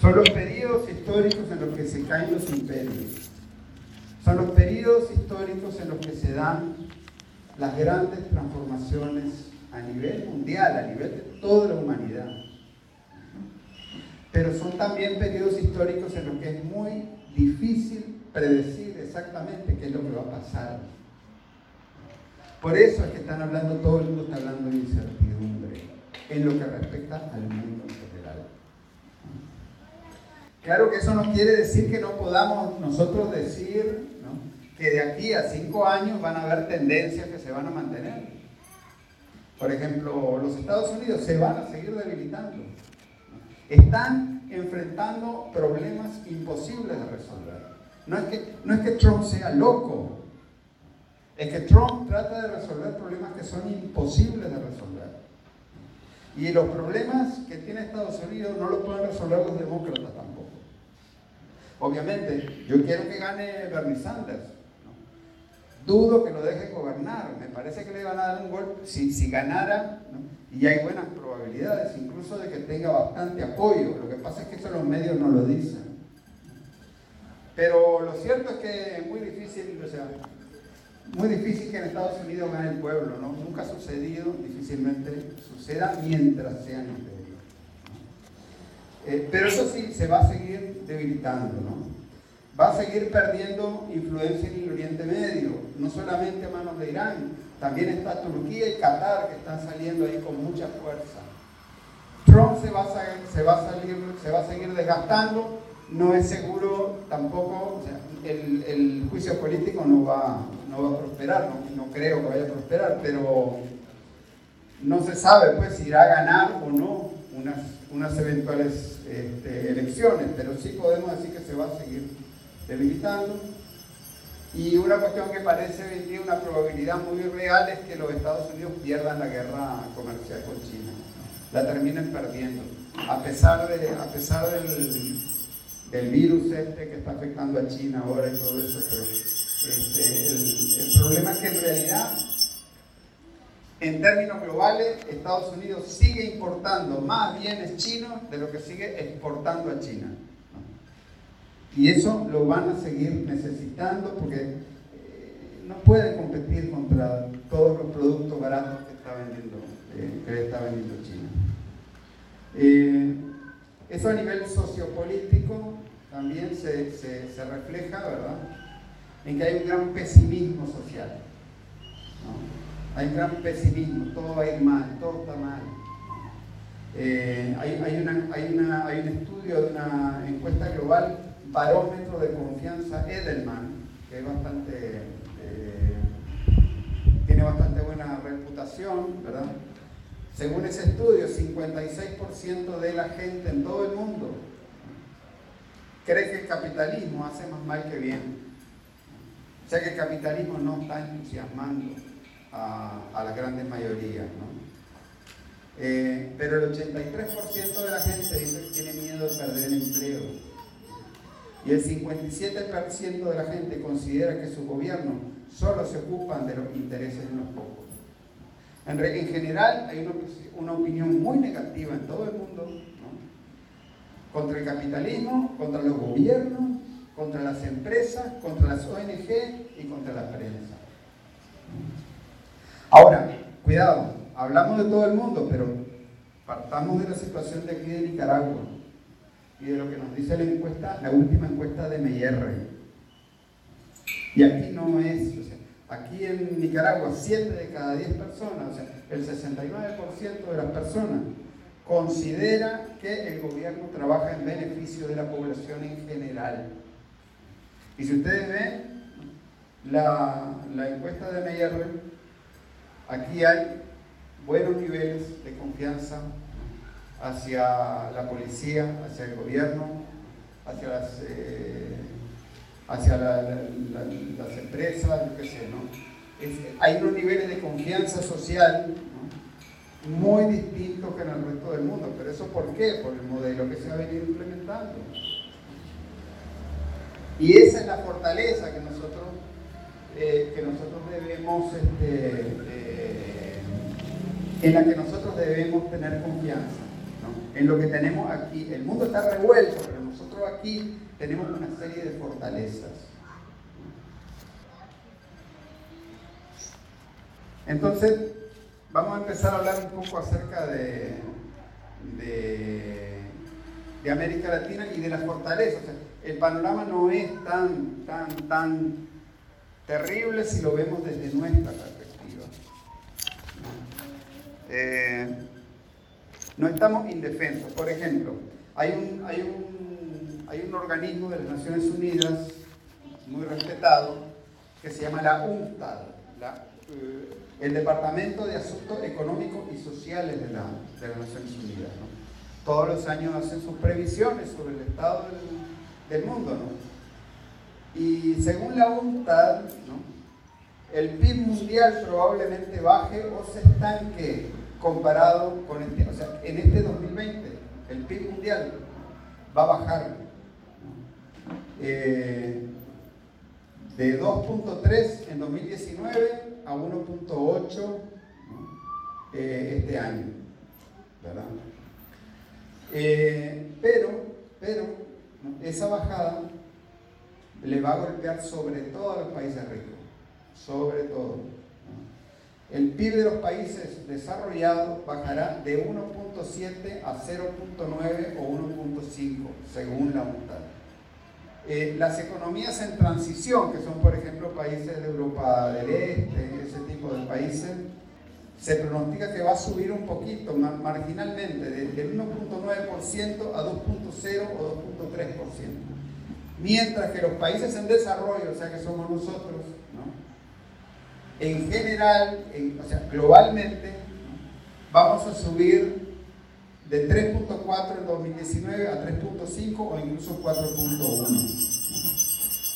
Son los periodos históricos en los que se caen los imperios. Son los periodos históricos en los que se dan las grandes transformaciones a nivel mundial, a nivel de toda la humanidad. Pero son también periodos históricos en los que es muy difícil predecir exactamente qué es lo que va a pasar. Por eso es que están hablando, todo el mundo está hablando de incertidumbre en lo que respecta al mundo. Claro que eso no quiere decir que no podamos nosotros decir que de aquí a cinco años van a haber tendencias que se van a mantener. Por ejemplo, los Estados Unidos se van a seguir debilitando. Están enfrentando problemas imposibles de resolver. No es, que, no es que Trump sea loco, es que Trump trata de resolver problemas que son imposibles de resolver. Y los problemas que tiene Estados Unidos no los pueden resolver los demócratas tampoco. Obviamente, yo quiero que gane Bernie Sanders. Dudo que lo deje gobernar. Me parece que le van a dar un golpe. Si, si ganara, y hay buenas probabilidades incluso de que tenga bastante apoyo. Lo que pasa es que eso los medios no lo dicen. Pero lo cierto es que es muy difícil, o sea, muy difícil que en Estados Unidos gane el pueblo, ¿no? Nunca ha sucedido, difícilmente suceda mientras sean imperios. Eh, pero eso sí, se va a seguir debilitando, ¿no? Va a seguir perdiendo influencia en el Oriente Medio, no solamente a manos de Irán, también está Turquía y Qatar que están saliendo ahí con mucha fuerza. Trump se va a, se va a, salir, se va a seguir desgastando, no es seguro tampoco, o sea, el, juicio político no va, no va a prosperar, no, no, creo que vaya a prosperar, pero no se sabe pues si irá a ganar o no unas, unas eventuales este, elecciones, pero sí podemos decir que se va a seguir debilitando. Y una cuestión que parece venir una probabilidad muy real es que los Estados Unidos pierdan la guerra comercial con China, la terminen perdiendo, a pesar, de, a pesar del, del virus este que está afectando a China ahora y todo eso, pero este, el, el problema es que en realidad en términos globales, Estados Unidos sigue importando más bienes chinos de lo que sigue exportando a China. Y eso lo van a seguir necesitando porque eh, no pueden competir contra todos los productos baratos que está vendiendo, eh, que está vendiendo China. Eh, eso a nivel sociopolítico también se, refleja, ¿verdad? En que hay un gran pesimismo social. Hay gran pesimismo, todo va a ir mal, todo está mal. Eh, hay un estudio de una encuesta global barómetro de confianza Edelman, que es bastante, eh, tiene bastante buena reputación, ¿verdad? Según ese estudio, 56% de la gente en todo el mundo cree que el capitalismo hace más mal que bien. O sea que el capitalismo no está entusiasmando a, a la grande mayoría, ¿no? Eh, pero el 83% de la gente dice que tiene miedo de perder el empleo. Y el 57% de la gente considera que su gobierno solo se ocupan de los intereses de unos pocos. En, en general hay una, una, opinión muy negativa en todo el mundo contra el capitalismo, contra los gobiernos, contra las empresas, contra las ONG y contra la prensa. Ahora, cuidado, hablamos de todo el mundo, pero partamos de la situación de aquí de Nicaragua y de lo que nos dice la encuesta, la última encuesta de Meyer. Y aquí no es, o sea, aquí en Nicaragua, 7 de cada 10 personas, o sea, el 69% de las personas considera que el gobierno trabaja en beneficio de la población en general. Y si ustedes ven la, encuesta de Meyer, aquí hay buenos niveles de confianza hacia la policía, hacia el gobierno, hacia las, eh, hacia las empresas, yo qué sé, ¿no? hay unos niveles de confianza social muy distintos que en el resto del mundo. ¿Pero eso por qué? Por el modelo que se ha venido implementando. Y esa es la fortaleza que nosotros, eh, que nosotros debemos, este, eh, en la que nosotros debemos tener confianza en lo que tenemos aquí. El mundo está revuelto, pero nosotros aquí tenemos una serie de fortalezas. Entonces, vamos a empezar a hablar un poco acerca de, de, América Latina y de las fortalezas. el panorama no es tan, tan, tan terrible si lo vemos desde nuestra perspectiva. Eh, no estamos indefensos. Por ejemplo, hay un, hay un, hay un organismo de las Naciones Unidas muy respetado que se llama la UNCTAD, eh, el Departamento de Asuntos Económicos y Sociales de, la, de las Naciones Unidas. Todos los años hacen sus previsiones sobre el estado del, del mundo. ¿no? Y según la UNCTAD, ¿no? el PIB mundial probablemente baje o se estanque comparado con este, o sea, en este 2020 el PIB mundial va a bajar eh, de 2.3 en 2019 a 1.8 eh, este año, ¿verdad? Eh, pero, pero esa bajada le va a golpear sobre todo a los países ricos, sobre todo. El PIB de los países desarrollados bajará de 1.7 a 0.9 o 1.5, según la UNTAD. Eh, las economías en transición, que son por ejemplo países de Europa del Este, ese tipo de países, se pronostica que va a subir un poquito, marginalmente, de, 1.9% a 2.0 o 2.3%. Mientras que los países en desarrollo, o sea que somos nosotros, en general, o sea, globalmente, vamos a subir de 3.4 en 2019 a 3.5 o incluso 4.1.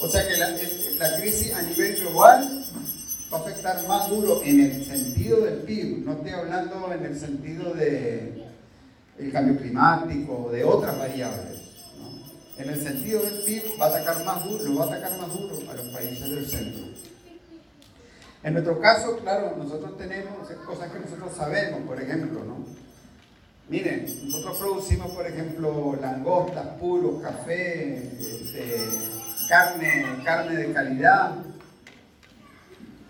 O sea que la, la, crisis a nivel global va a afectar más duro en el sentido del PIB, no estoy hablando en el sentido de el cambio climático o de otras variables. En el sentido del PIB va a atacar más duro, lo va a atacar más duro a los países del centro. En nuestro caso, claro, nosotros tenemos cosas que nosotros sabemos, por ejemplo, ¿no? Miren, nosotros producimos, por ejemplo, langostas, puros, café, este, carne, carne de calidad.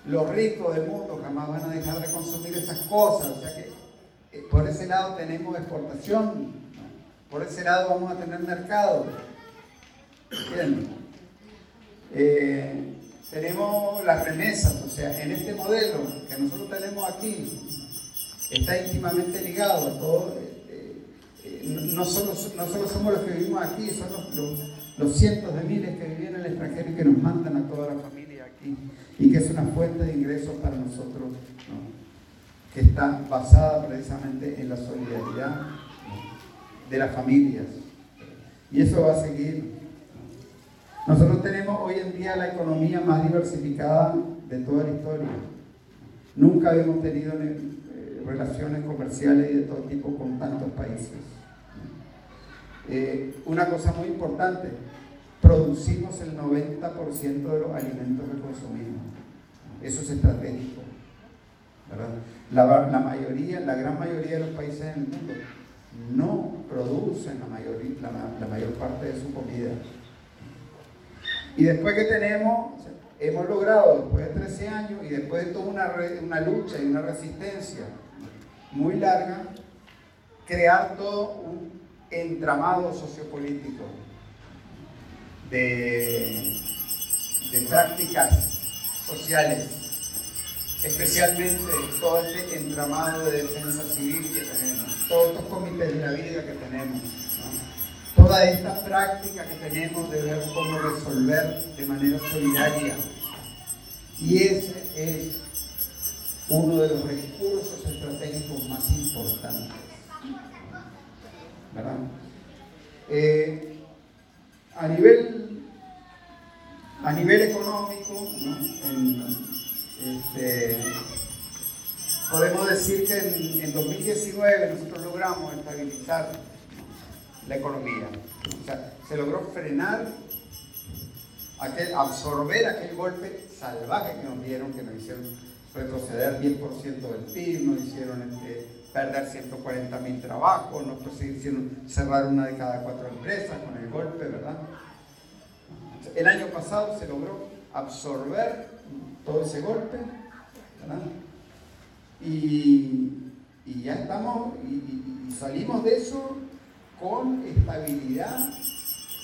Los ricos del mundo jamás van a dejar de consumir esas cosas. O sea que eh, por ese lado tenemos exportación, por ese lado vamos a tener mercado. Eh, tenemos las remesas, o sea, en este modelo que nosotros tenemos aquí, está íntimamente ligado a todo no solo, no solo somos los que vivimos aquí, son los, cientos de miles que viven en el extranjero y que nos mandan a toda la familia aquí y que es una fuente de ingresos para nosotros, que está basada precisamente en la solidaridad de las familias. Y eso va a seguir. Nosotros tenemos hoy en día la economía más diversificada de toda la historia. Nunca habíamos tenido eh, relaciones comerciales y de todo tipo con tantos países. Eh, una cosa muy importante, producimos el 90% de los alimentos que consumimos. Eso es estratégico. La, mayoría, la gran mayoría de los países del mundo no producen la, la, mayor parte de su comida. Y después que tenemos, hemos logrado, después de 13 años y después de toda una, una lucha y una resistencia muy larga, crear todo un entramado sociopolítico de, de prácticas sociales, especialmente todo este entramado de defensa civil que tenemos, todos estos comités de la vida que tenemos, toda esta práctica que tenemos de ver cómo resolver de manera solidaria. Y ese es uno de los recursos estratégicos más importantes. Eh, a, nivel, a nivel económico, este, podemos decir que en, 2019 nosotros logramos estabilizar la economía. O sea, se logró frenar, aquel, absorber aquel golpe salvaje que nos dieron, que nos hicieron retroceder 10% del PIB, nos hicieron este, perder 140 mil trabajos, nos hicieron cerrar una de cada cuatro empresas con el golpe, ¿verdad? El año pasado se logró absorber todo ese golpe, ¿verdad? Y, ya estamos, y, salimos de eso con estabilidad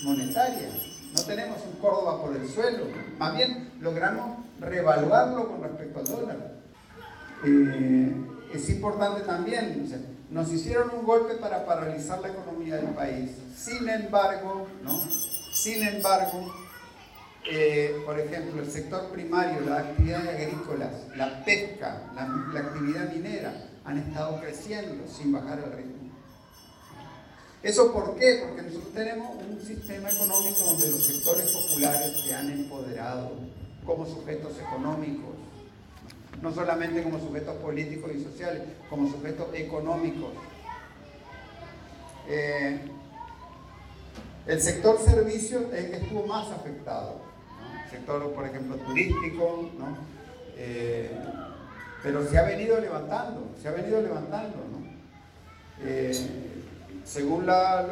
monetaria. No tenemos un Córdoba por el suelo, más bien logramos reevaluarlo con respecto al dólar. Eh, es importante también, nos hicieron un golpe para paralizar la economía del país. Sin embargo, ¿no? Sin embargo, eh, por ejemplo, el sector primario, las actividades agrícolas, la pesca, la, actividad minera, han estado creciendo sin bajar el ritmo. ¿Eso por qué? Porque nosotros tenemos un sistema económico donde los sectores populares se han empoderado como sujetos económicos no solamente como sujetos políticos y sociales, como sujetos económicos. Eh, el sector servicios es el que estuvo más afectado. El sector, por ejemplo, turístico, eh, pero se ha venido levantando, se ha venido levantando. Eh, según las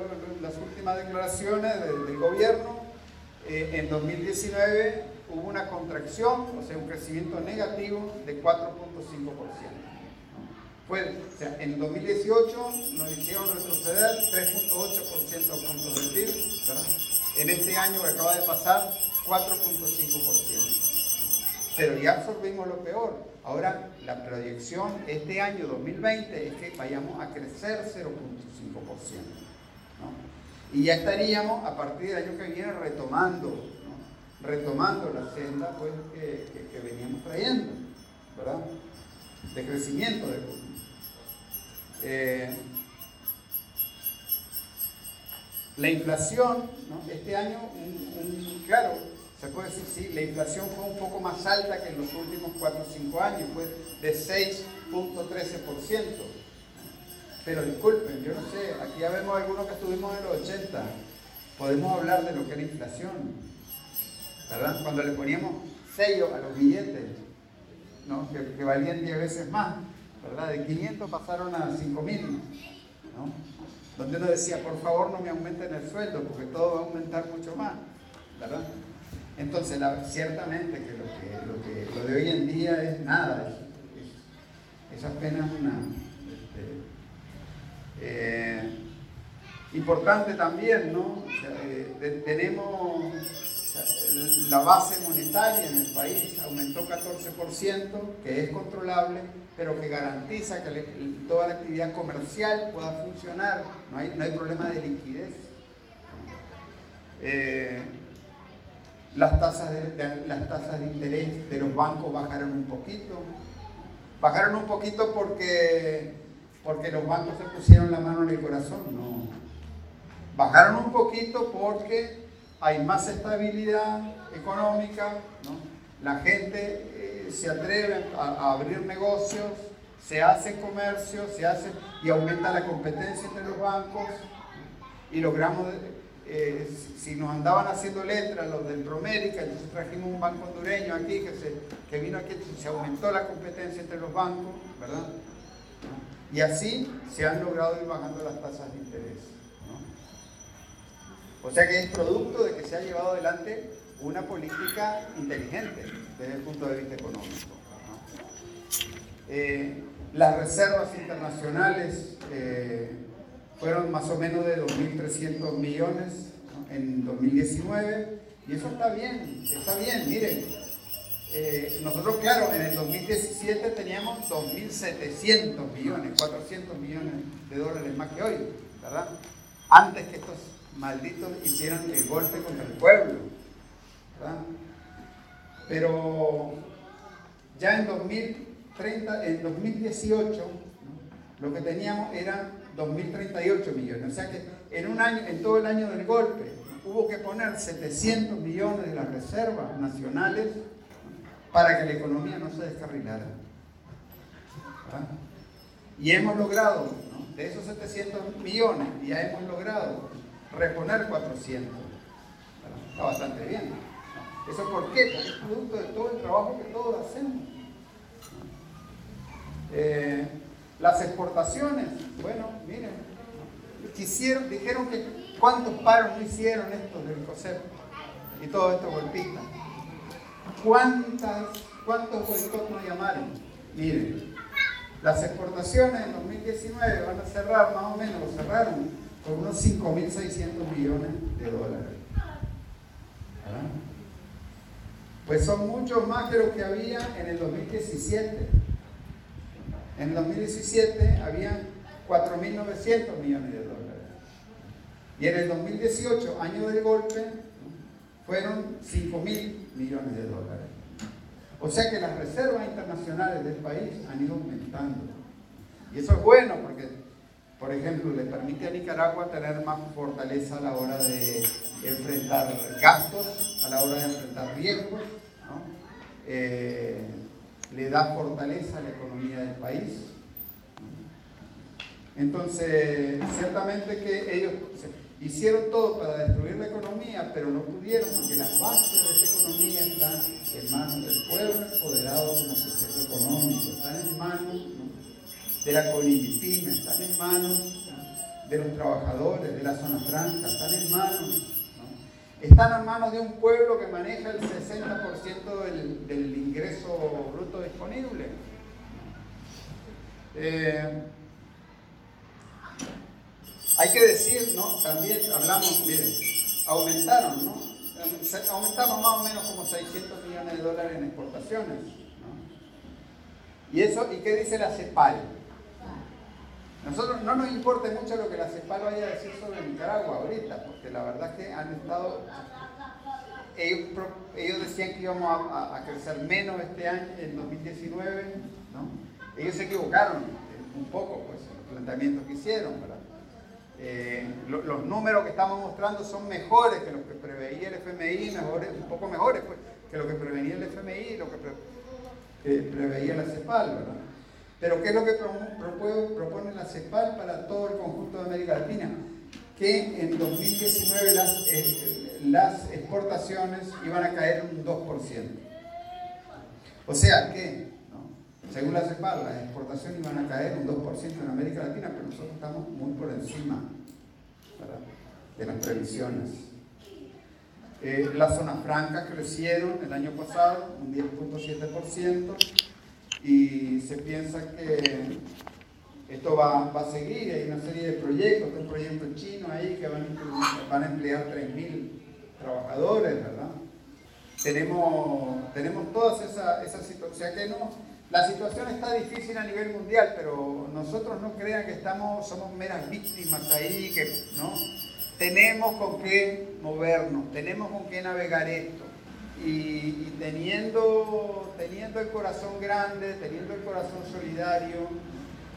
últimas declaraciones del, gobierno, en 2019 hubo una contracción, o sea, un crecimiento negativo de 4.5%. Fue, o sea, en 2018 nos hicieron retroceder 3.8% puntos del PIB, ¿verdad? En este año que acaba de pasar, 4.5%. Pero ya absorbimos lo peor. Ahora la proyección este año 2020 es que vayamos a crecer 0.5%. ¿no? Y ya estaríamos a partir del año que viene retomando retomando la senda pues, que, veníamos trayendo, ¿verdad? De crecimiento de eh, la inflación, ¿no? este año, claro, se puede decir, sí, la inflación fue un poco más alta que en los últimos 4 o 5 años, fue de 6.13%. Pero disculpen, yo no sé, aquí ya vemos algunos que estuvimos en los 80, podemos hablar de lo que era inflación. ¿verdad? Cuando le poníamos sello a los billetes, ¿no? que, valían 10 veces más, ¿verdad? De 500 pasaron a 5000, ¿no? Donde uno decía, por favor no me aumenten el sueldo, porque todo va a aumentar mucho más, ¿verdad? Entonces, ciertamente que lo, que lo, que lo de hoy en día es nada, es, apenas una... Este, eh, importante también, ¿no? Eh, tenemos la base monetaria en el país aumentó 14%, que es controlable, pero que garantiza que toda la actividad comercial pueda funcionar, no hay, no hay problema de liquidez. Eh, las, tasas de, las tasas de interés de los bancos bajaron un poquito. Bajaron un poquito porque, porque los bancos se pusieron la mano en el corazón, no. Bajaron un poquito porque hay más estabilidad económica, la gente eh, se atreve a, abrir negocios, se hace comercio, se hace y aumenta la competencia entre los bancos y logramos, eh, si nos andaban haciendo letras los del Promérica, entonces trajimos un banco hondureño aquí que, se, que vino aquí, se aumentó la competencia entre los bancos, ¿verdad? Y así se han logrado ir bajando las tasas de interés. O sea que es producto de que se ha llevado adelante una política inteligente desde el punto de vista económico. Eh, las reservas internacionales eh, fueron más o menos de 2.300 millones en 2019 y eso está bien, está bien, miren. Eh, nosotros, claro, en el 2017 teníamos 2.700 millones, 400 millones de dólares más que hoy, ¿verdad? Antes que estos malditos hicieran el golpe contra el pueblo. Pero ya en 2030, en 2018, lo que teníamos eran 2.038 millones. O sea que en un año, en todo el año del golpe, hubo que poner 700 millones de las reservas nacionales para que la economía no se descarrilara. Y hemos logrado, de esos 700 millones, ya hemos logrado reponer 400. está bastante bien. ¿Eso por qué? Porque es producto de todo el trabajo que todos hacemos. Eh, las exportaciones, bueno, miren, quisieron, dijeron que cuántos paros no hicieron estos del COSEP y todos estos golpistas. ¿Cuántas, ¿Cuántos boicots nos llamaron? Miren, las exportaciones en 2019 van a cerrar más o menos, lo cerraron con unos 5.600 millones de dólares. Pues son muchos más que lo que había en el 2017. En el 2017 había 4.900 millones de dólares. Y en el 2018, año del golpe, fueron 5.000 millones de dólares. O sea que las reservas internacionales del país han ido aumentando. Y eso es bueno porque por ejemplo, le permite a Nicaragua tener más fortaleza a la hora de enfrentar gastos, a la hora de enfrentar riesgos. Eh, le da fortaleza a la economía del país. Entonces, ciertamente que ellos hicieron todo para destruir la economía, pero no pudieron porque las bases de esa economía están en manos del pueblo empoderado como sujeto económico, están en manos de la colindipina, están en manos de los trabajadores, de la zona franca, están en manos están en manos de un pueblo que maneja el 60% del, ingreso bruto disponible. Eh, hay que decir, ¿no? También hablamos, miren, aumentaron, ¿no? Aumentaron más o menos como 600 millones de dólares en exportaciones. ¿Y eso, y qué dice la CEPAL? Nosotros no nos importa mucho lo que la CEPAL vaya a decir sobre Nicaragua ahorita, porque la verdad es que han estado. Ellos, decían que íbamos a, crecer menos este año, en 2019, ¿no? Ellos se equivocaron un poco, pues, en los planteamientos que hicieron, ¿verdad? Eh, los números que estamos mostrando son mejores que los que preveía el FMI, mejores, un poco mejores pues, que lo que prevenía el FMI lo que preveía la CEPAL, ¿verdad? Pero ¿qué es lo que propone la CEPAL para todo el conjunto de América Latina? Que en 2019 las, eh, las exportaciones iban a caer un 2%. O sea que, según la CEPAL, las exportaciones iban a caer un 2% en América Latina, pero nosotros estamos muy por encima de las previsiones. Eh, las zonas francas crecieron el año pasado un 10.7% y se piensa que esto va, va, a seguir, hay una serie de proyectos, un proyecto chino ahí que van, van a emplear 3.000 trabajadores, ¿verdad? Tenemos, tenemos todas esas esa situaciones, o sea que no, la situación está difícil a nivel mundial, pero nosotros no crean que estamos, somos meras víctimas ahí, que no, tenemos con qué movernos, tenemos con qué navegar esto y, teniendo, teniendo el corazón grande, teniendo el corazón solidario,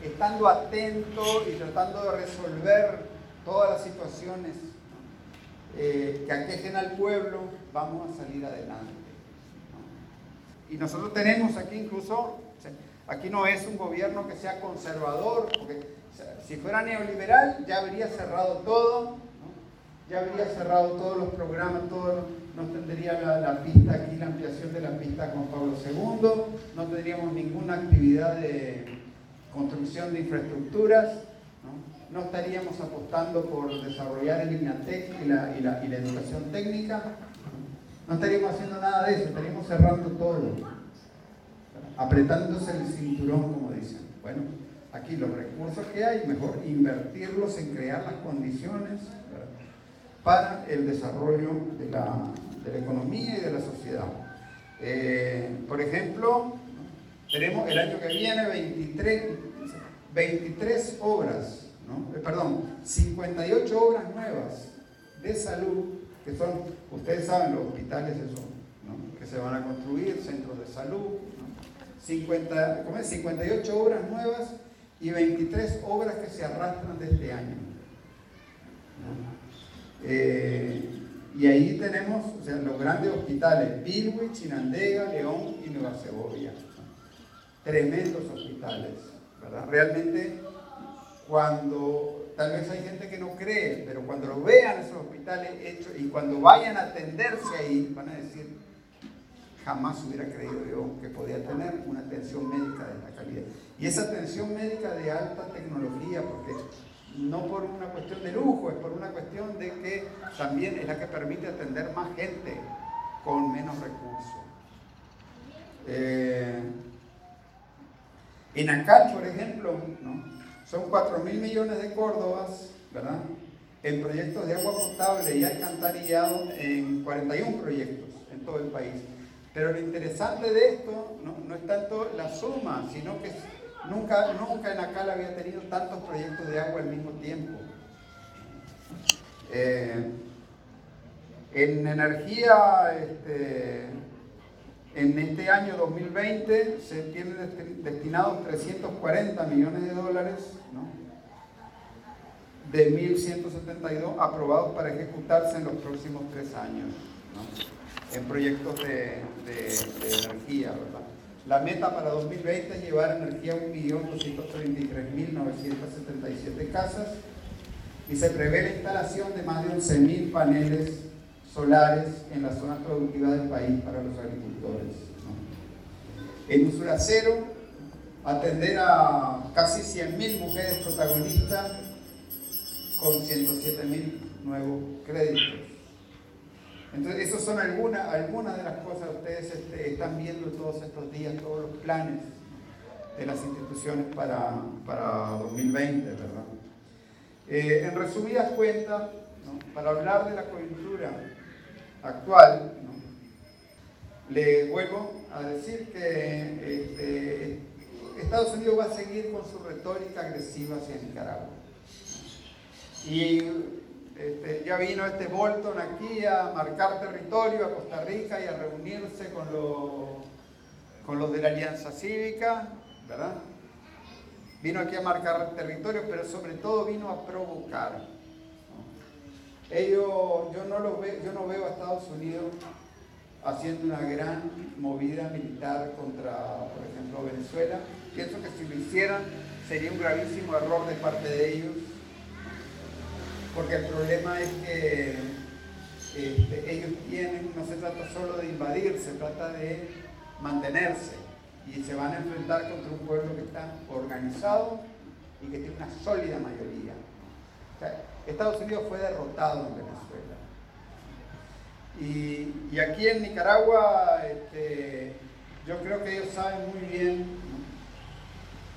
estando atento y tratando de resolver todas las situaciones eh, que aquejen al pueblo, vamos a salir adelante. Y nosotros tenemos aquí incluso, aquí no es un gobierno que sea conservador, porque si fuera neoliberal ya habría cerrado todo, ya habría cerrado todos los programas, todos no tendría la, pista aquí, la ampliación de la pista con Pablo II, no tendríamos ninguna actividad de construcción de infraestructuras, no, estaríamos apostando por desarrollar el INATEC y la, y la, y la educación técnica, no estaríamos haciendo nada de eso, estaríamos cerrando todo, apretándose el cinturón, como dicen. Bueno, aquí los recursos que hay, mejor invertirlos en crear las condiciones para el desarrollo de la, economía y de la sociedad. Eh, por ejemplo, tenemos el año que viene 23, 23 obras, ¿no? Eh, perdón, 58 obras nuevas de salud, que son, ustedes saben, los hospitales esos, ¿no? que se van a construir, centros de salud, 50, ¿cómo es? 58 obras nuevas y 23 obras que se arrastran de este año. Eh, y ahí tenemos los grandes hospitales, Pilwi, Chinandega, León y Nueva Segovia. Tremendos hospitales, ¿verdad? Realmente, cuando, tal vez hay gente que no cree, pero cuando lo vean esos hospitales hechos y cuando vayan a atenderse ahí, van a decir, jamás hubiera creído yo que podía tener una atención médica de esta calidad. Y esa atención médica de alta tecnología, porque no por una cuestión de lujo, es por una cuestión de que también es la que permite atender más gente con menos recursos. Eh, en Acal, por ejemplo, son 4 mil millones de córdobas, ¿verdad? En proyectos de agua potable y alcantarillado en 41 proyectos en todo el país. Pero lo interesante de esto no, no es tanto la suma, sino que Nunca, nunca en Acal había tenido tantos proyectos de agua al mismo tiempo. Eh, en energía, este, en este año 2020 se tienen destinados 340 millones de dólares, de 1.172 aprobados para ejecutarse en los próximos tres años, en proyectos de, de energía, ¿verdad? La meta para 2020 es llevar energía a 1.233.977 casas y se prevé la instalación de más de 11.000 paneles solares en las zonas productivas del país para los agricultores. En Usuracero, atender a casi 100.000 mujeres protagonistas con 107.000 nuevos créditos. Entonces, esas son algunas, de las cosas que ustedes este, están viendo todos estos días, todos los planes de las instituciones para, para 2020, ¿verdad? Eh, en resumidas cuentas, para hablar de la coyuntura actual, le vuelvo a decir que este, Estados Unidos va a seguir con su retórica agresiva hacia Nicaragua. Y este, ya vino este Bolton aquí a marcar territorio a Costa Rica y a reunirse con, con los de la Alianza Cívica, ¿verdad? Vino aquí a marcar territorio, pero sobre todo vino a provocar. Ellos, yo no, lo veo, yo no veo a Estados Unidos haciendo una gran movida militar contra, por ejemplo, Venezuela. Pienso que si lo hicieran sería un gravísimo error de parte de ellos, porque el problema es que este, ellos tienen, no se trata solo de invadir, se trata de mantenerse y se van a enfrentar contra un pueblo que está organizado y que tiene una sólida mayoría. Estados Unidos fue derrotado en Venezuela. Y, aquí en Nicaragua, este, yo creo que ellos saben muy bien,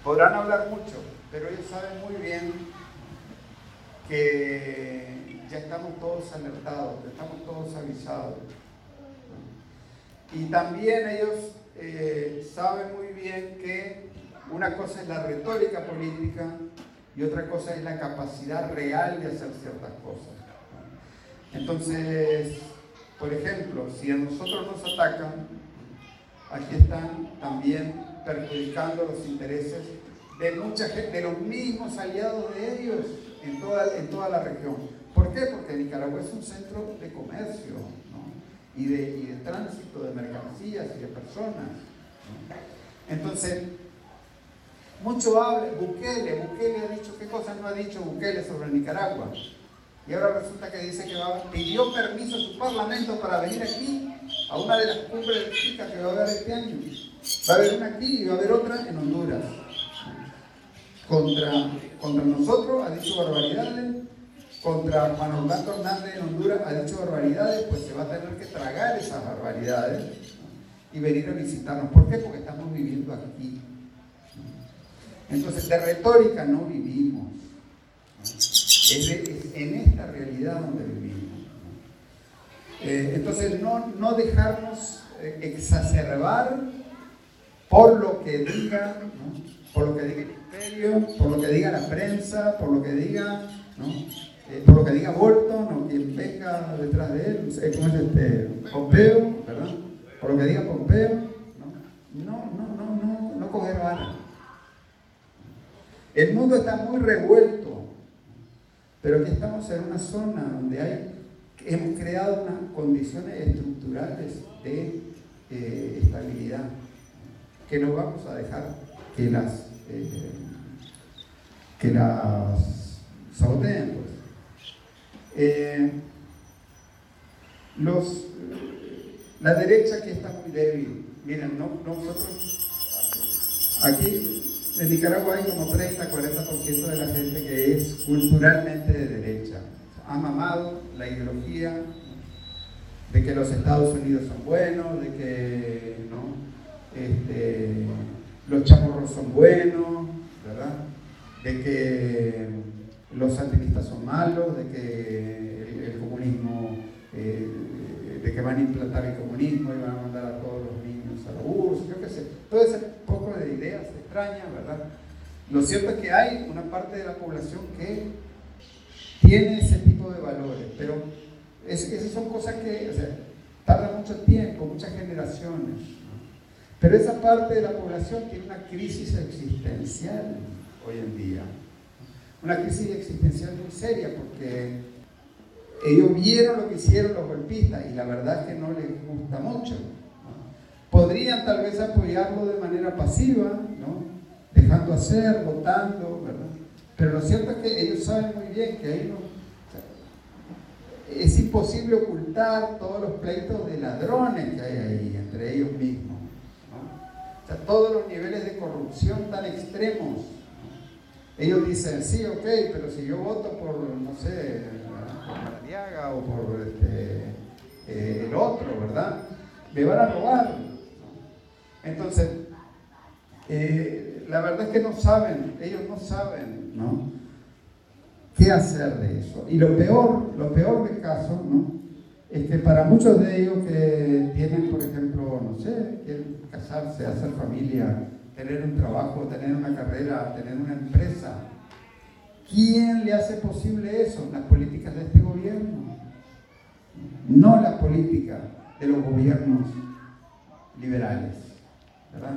podrán hablar mucho, pero ellos saben muy bien que ya estamos todos alertados, ya estamos todos avisados. Y también ellos eh, sabe muy bien que una cosa es la retórica política y otra cosa es la capacidad real de hacer ciertas cosas. Entonces, por ejemplo, si a nosotros nos atacan, aquí están también perjudicando los intereses de mucha gente, de los mismos aliados de ellos en toda, en toda la región. ¿Por qué? Porque Nicaragua es un centro de comercio, y de, tránsito de mercancías y de personas. Entonces, mucho habla, Bukele, Bukele ha dicho, ¿qué cosas no ha dicho Bukele sobre Nicaragua? Y ahora resulta que dice que va, pidió permiso a su parlamento para venir aquí a una de las cumbres chicas que va a haber este año. Va a haber una aquí y va a haber otra en Honduras. Contra, contra nosotros ha dicho barbaridades contra Juan Orlando Hernández en Honduras ha dicho barbaridades, pues se va a tener que tragar esas barbaridades y venir a visitarnos. ¿Por qué? Porque estamos viviendo aquí. Entonces, de retórica no vivimos. Es, en esta realidad donde vivimos. Eh, entonces, no, no dejarnos eh, exacerbar por lo que diga, por lo que diga por lo que diga la prensa, por lo que diga ¿no? Eh, por lo que diga Bolton o quien venga detrás de él, ¿cómo es este? Pompeo, ¿verdad? Por lo que diga Pompeo, no, no, no, no, no, no coger vara. El mundo está muy revuelto, pero aquí estamos en una zona donde hay, hemos creado unas condiciones estructurales de eh, estabilidad que no vamos a dejar que las, eh, que las saboteen. Pues. Eh, los, la derecha aquí está muy débil. Miren, no, nosotros, aquí en Nicaragua hay como 30-40% de la gente que es culturalmente de derecha. Ha mamado la ideología de que los Estados Unidos son buenos, de que este, los chamorros son buenos, ¿verdad? De que los sandinistas son malos, de que el, comunismo, eh, de que van a implantar el comunismo y van a mandar a todos los niños a la URSS, yo qué sé, todo ese poco de ideas extrañas, ¿verdad? Lo cierto es que hay una parte de la población que tiene ese tipo de valores, pero esas son cosas que, o sea, tarda mucho tiempo, muchas generaciones. Pero esa parte de la población tiene una crisis existencial hoy en día una crisis existencial muy seria porque ellos vieron lo que hicieron los golpistas y la verdad es que no les gusta mucho. Podrían tal vez apoyarlo de manera pasiva, ¿no? dejando hacer, votando, ¿verdad? Pero lo cierto es que ellos saben muy bien que ahí no, es imposible ocultar todos los pleitos de ladrones que hay ahí entre ellos mismos. Todos los niveles de corrupción tan extremos. Ellos dicen, sí, ok, pero si yo voto por, no sé, por Maradiaga o por este, eh, el otro, ¿verdad? Me van a robar. Entonces, eh, la verdad es que no saben, ellos no saben, ¿no? qué hacer de eso. Y lo peor, lo peor del caso, ¿no? Es que para muchos de ellos que tienen, por ejemplo, no sé, quieren casarse, hacer familia, tener un trabajo, tener una carrera, tener una empresa, ¿quién le hace posible eso? Las políticas de este gobierno, no la política de los gobiernos liberales, ¿verdad?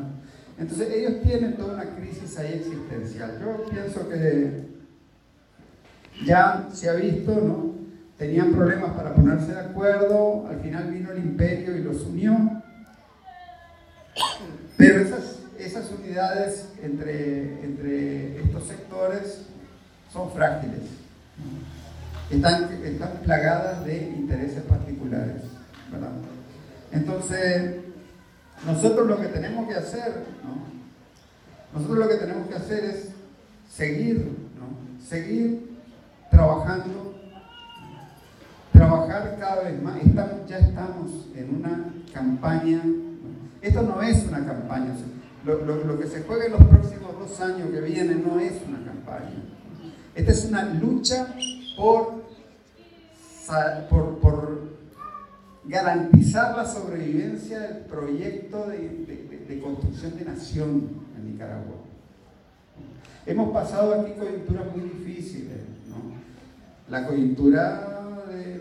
Entonces ellos tienen toda una crisis ahí existencial. Yo pienso que ya se ha visto, ¿no? Tenían problemas para ponerse de acuerdo, al final vino el imperio y los unió. Pero esas, unidades entre, estos sectores son frágiles. Están, están plagadas de intereses particulares. ¿verdad? Entonces, nosotros lo que tenemos que hacer, ¿no? nosotros lo que tenemos que hacer es seguir, seguir trabajando, trabajar cada vez más. Ya estamos en una campaña, esto no es una campaña, lo, que se juega en los próximos dos años que vienen no es una campaña. Esta es una lucha por, por, garantizar la sobrevivencia del proyecto de, de construcción de nación en Nicaragua. Hemos pasado aquí coyunturas muy difíciles la coyuntura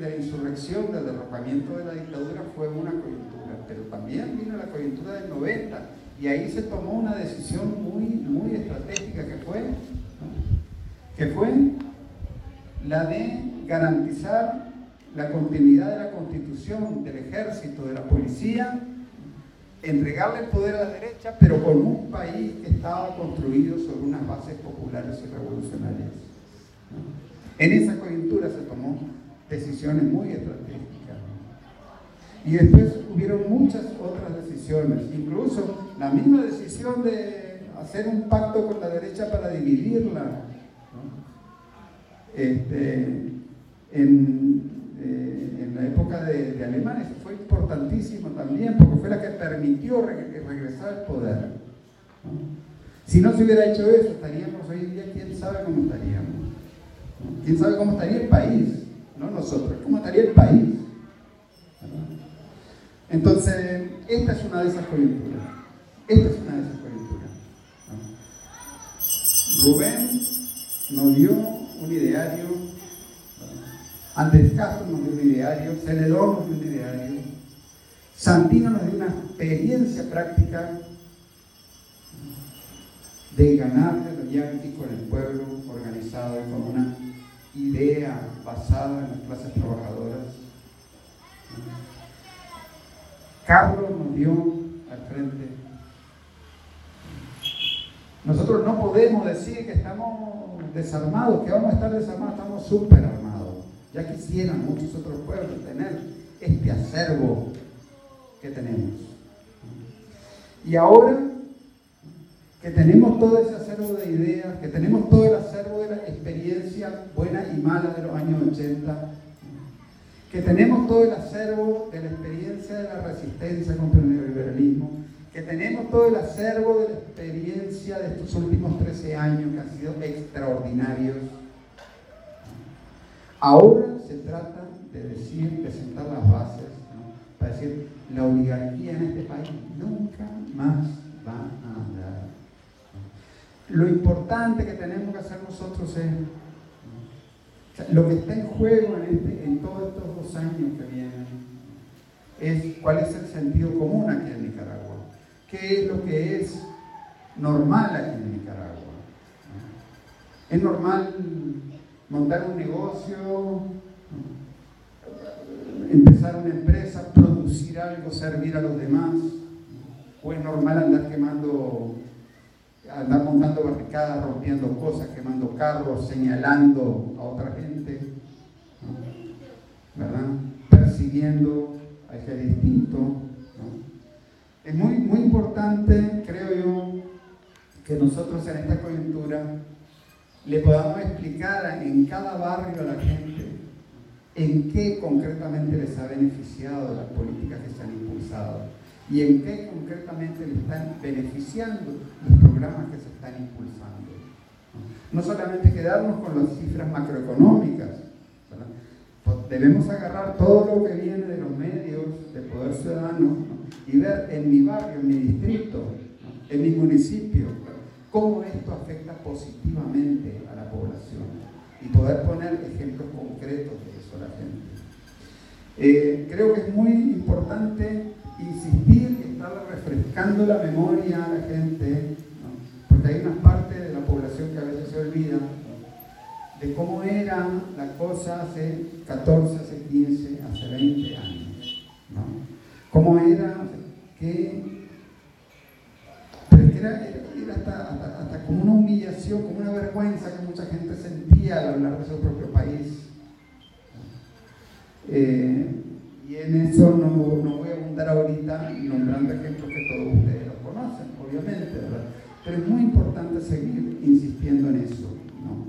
de, la insurrección, del derrocamiento de la dictadura fue una coyuntura, pero también vino la coyuntura del 90 y ahí se tomó una decisión muy, muy estratégica que fue, que fue la de garantizar la continuidad de la constitución, del ejército, de la policía, entregarle el poder a la derecha, pero con un país que estaba construido sobre unas bases populares y revolucionarias. En esa coyuntura se tomó decisiones muy estratégicas. Y después hubieron muchas otras decisiones, incluso la misma decisión de hacer un pacto con la derecha para dividirla. Este, en, eh, en, la época de, de Alemania, eso fue importantísimo también, porque fue la que permitió regresar al poder. Si no se hubiera hecho eso, estaríamos hoy en día, quién sabe cómo estaríamos. ¿Quién sabe cómo estaría el país? No nosotros, ¿cómo estaría el país? Entonces, esta es una de esas coyunturas. Esta es una de esas coyunturas. Rubén nos dio un ideario, Andrés Castro nos dio un ideario, Celedón nos dio un ideario, Santino nos dio una experiencia práctica de ganarle los yanquis con el pueblo organizado y con una idea basada en las clases trabajadoras. Carlos nos dio al frente. Nosotros no podemos decir que estamos desarmados, que vamos a estar desarmados, estamos súper armados. Ya quisieran muchos otros pueblos tener este acervo que tenemos. Y ahora que tenemos todo ese acervo de ideas, que tenemos todo el acervo de la experiencia buena y mala de los años 80, que tenemos todo el acervo de la experiencia de la resistencia contra el neoliberalismo, que tenemos todo el acervo de la experiencia de estos últimos 13 años que han sido extraordinarios. Ahora se trata de decir, de sentar las bases, para decir, la oligarquía en este país nunca más va a andar. Lo importante que tenemos que hacer nosotros es, lo que está en juego en, este, en todos estos dos años que vienen, es cuál es el sentido común aquí en Nicaragua, qué es lo que es normal aquí en Nicaragua. Es normal montar un negocio, empezar una empresa, producir algo, servir a los demás. ¿O es normal andar quemando, andar montando barricadas, rompiendo cosas, quemando carros, señalando a otra gente? ¿Verdad? Persiguiendo a ese distinto. Es muy, muy importante, creo yo, que nosotros en esta coyuntura le podamos explicar en cada barrio a la gente en qué concretamente les ha beneficiado las políticas que se han impulsado y en qué concretamente le están beneficiando los programas que se están impulsando. No solamente quedarnos con las cifras macroeconómicas, pues debemos agarrar todo lo que viene de los medios de poder ciudadano y ver en mi barrio, en mi distrito, en mi municipio, cómo esto afecta positivamente a la población y poder poner ejemplos concretos de eso a la gente. Eh, creo que es muy importante insistir y estar refrescando la memoria a la gente, porque hay una parte de la población que a veces se olvida de cómo era la cosa hace 14, hace 15, hace 20 años. Cómo era que, era, hasta, hasta, como una humillación, como una vergüenza que mucha gente sentía al hablar de su propio país. Eh, en eso no, no, voy a abundar ahorita nombrando ejemplos que todos ustedes los conocen, obviamente, ¿verdad? Pero es muy importante seguir insistiendo en eso. ¿no?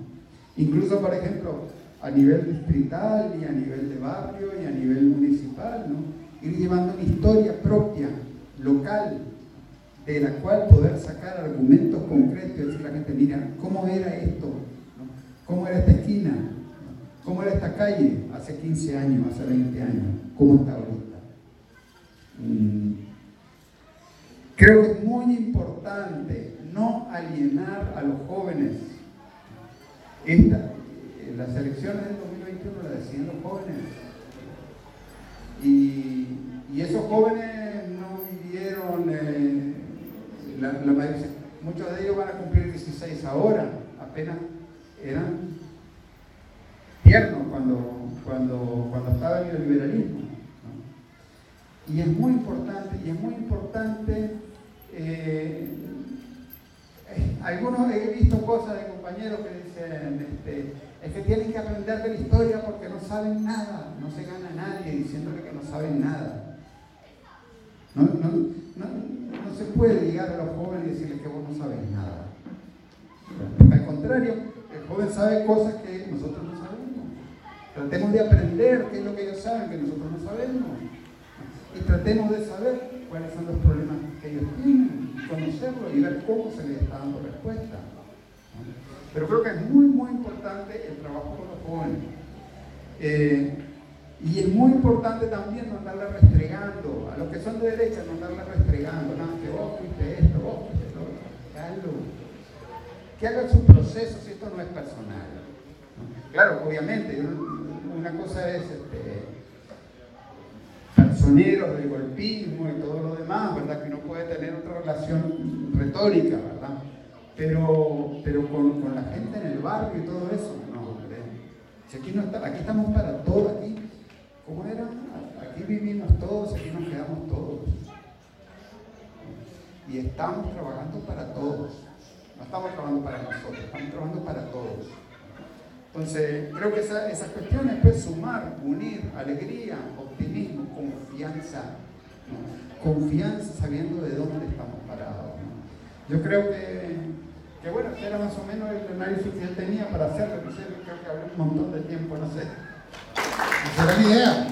Incluso, por ejemplo, a nivel distrital y a nivel de barrio y a nivel municipal, ¿no? ir llevando una historia propia, local, de la cual poder sacar argumentos concretos y decirle a la gente, mira, ¿cómo era esto? ¿Cómo era esta esquina? ¿Cómo era esta calle hace 15 años, hace 20 años? ¿Cómo está ahorita? Mm. Creo que es muy importante no alienar a los jóvenes. Esta, las elecciones del 2021 las decían los jóvenes. Y, esos jóvenes no vivieron... Eh, muchos de ellos van a cumplir 16 ahora, apenas eran tiernos cuando, cuando, cuando estaba el liberalismo. Y es muy importante, y es muy importante, eh, algunos he visto cosas de compañeros que dicen, este, es que tienen que aprender de la historia porque no saben nada, no se gana nadie diciéndole que no saben nada. No, no, no, no se puede llegar a los jóvenes y decirles que vos no sabes nada. Al contrario, el joven sabe cosas que nosotros no. Tratemos de aprender qué es lo que ellos saben que nosotros no sabemos. Y tratemos de saber cuáles son los problemas que ellos tienen, conocerlos y ver cómo se les está dando respuesta. Pero creo que es muy, muy importante el trabajo con los jóvenes. Eh, y es muy importante también no andarle restregando, a los que son de derecha no andarle restregando, nada, que vos esto, vos fuiste lo otro. Que hagan su proceso si esto no es personal. Claro, obviamente, una cosa es este, del golpismo y todo lo demás, ¿verdad? Que uno puede tener otra relación retórica, ¿verdad? Pero, pero con, con la gente en el barrio y todo eso, no. Si aquí, no está, aquí estamos para todo, aquí ¿Cómo era? Aquí vivimos todos, aquí nos quedamos todos. Y estamos trabajando para todos. No estamos trabajando para nosotros, estamos trabajando para todos. Entonces, creo que esas cuestiones, pues sumar, unir, alegría, optimismo, confianza. Confianza sabiendo de dónde estamos parados. Yo creo que, que, bueno, era más o menos el análisis que él tenía para hacerlo. creo que hablé un montón de tiempo, no sé. Esa era mi idea.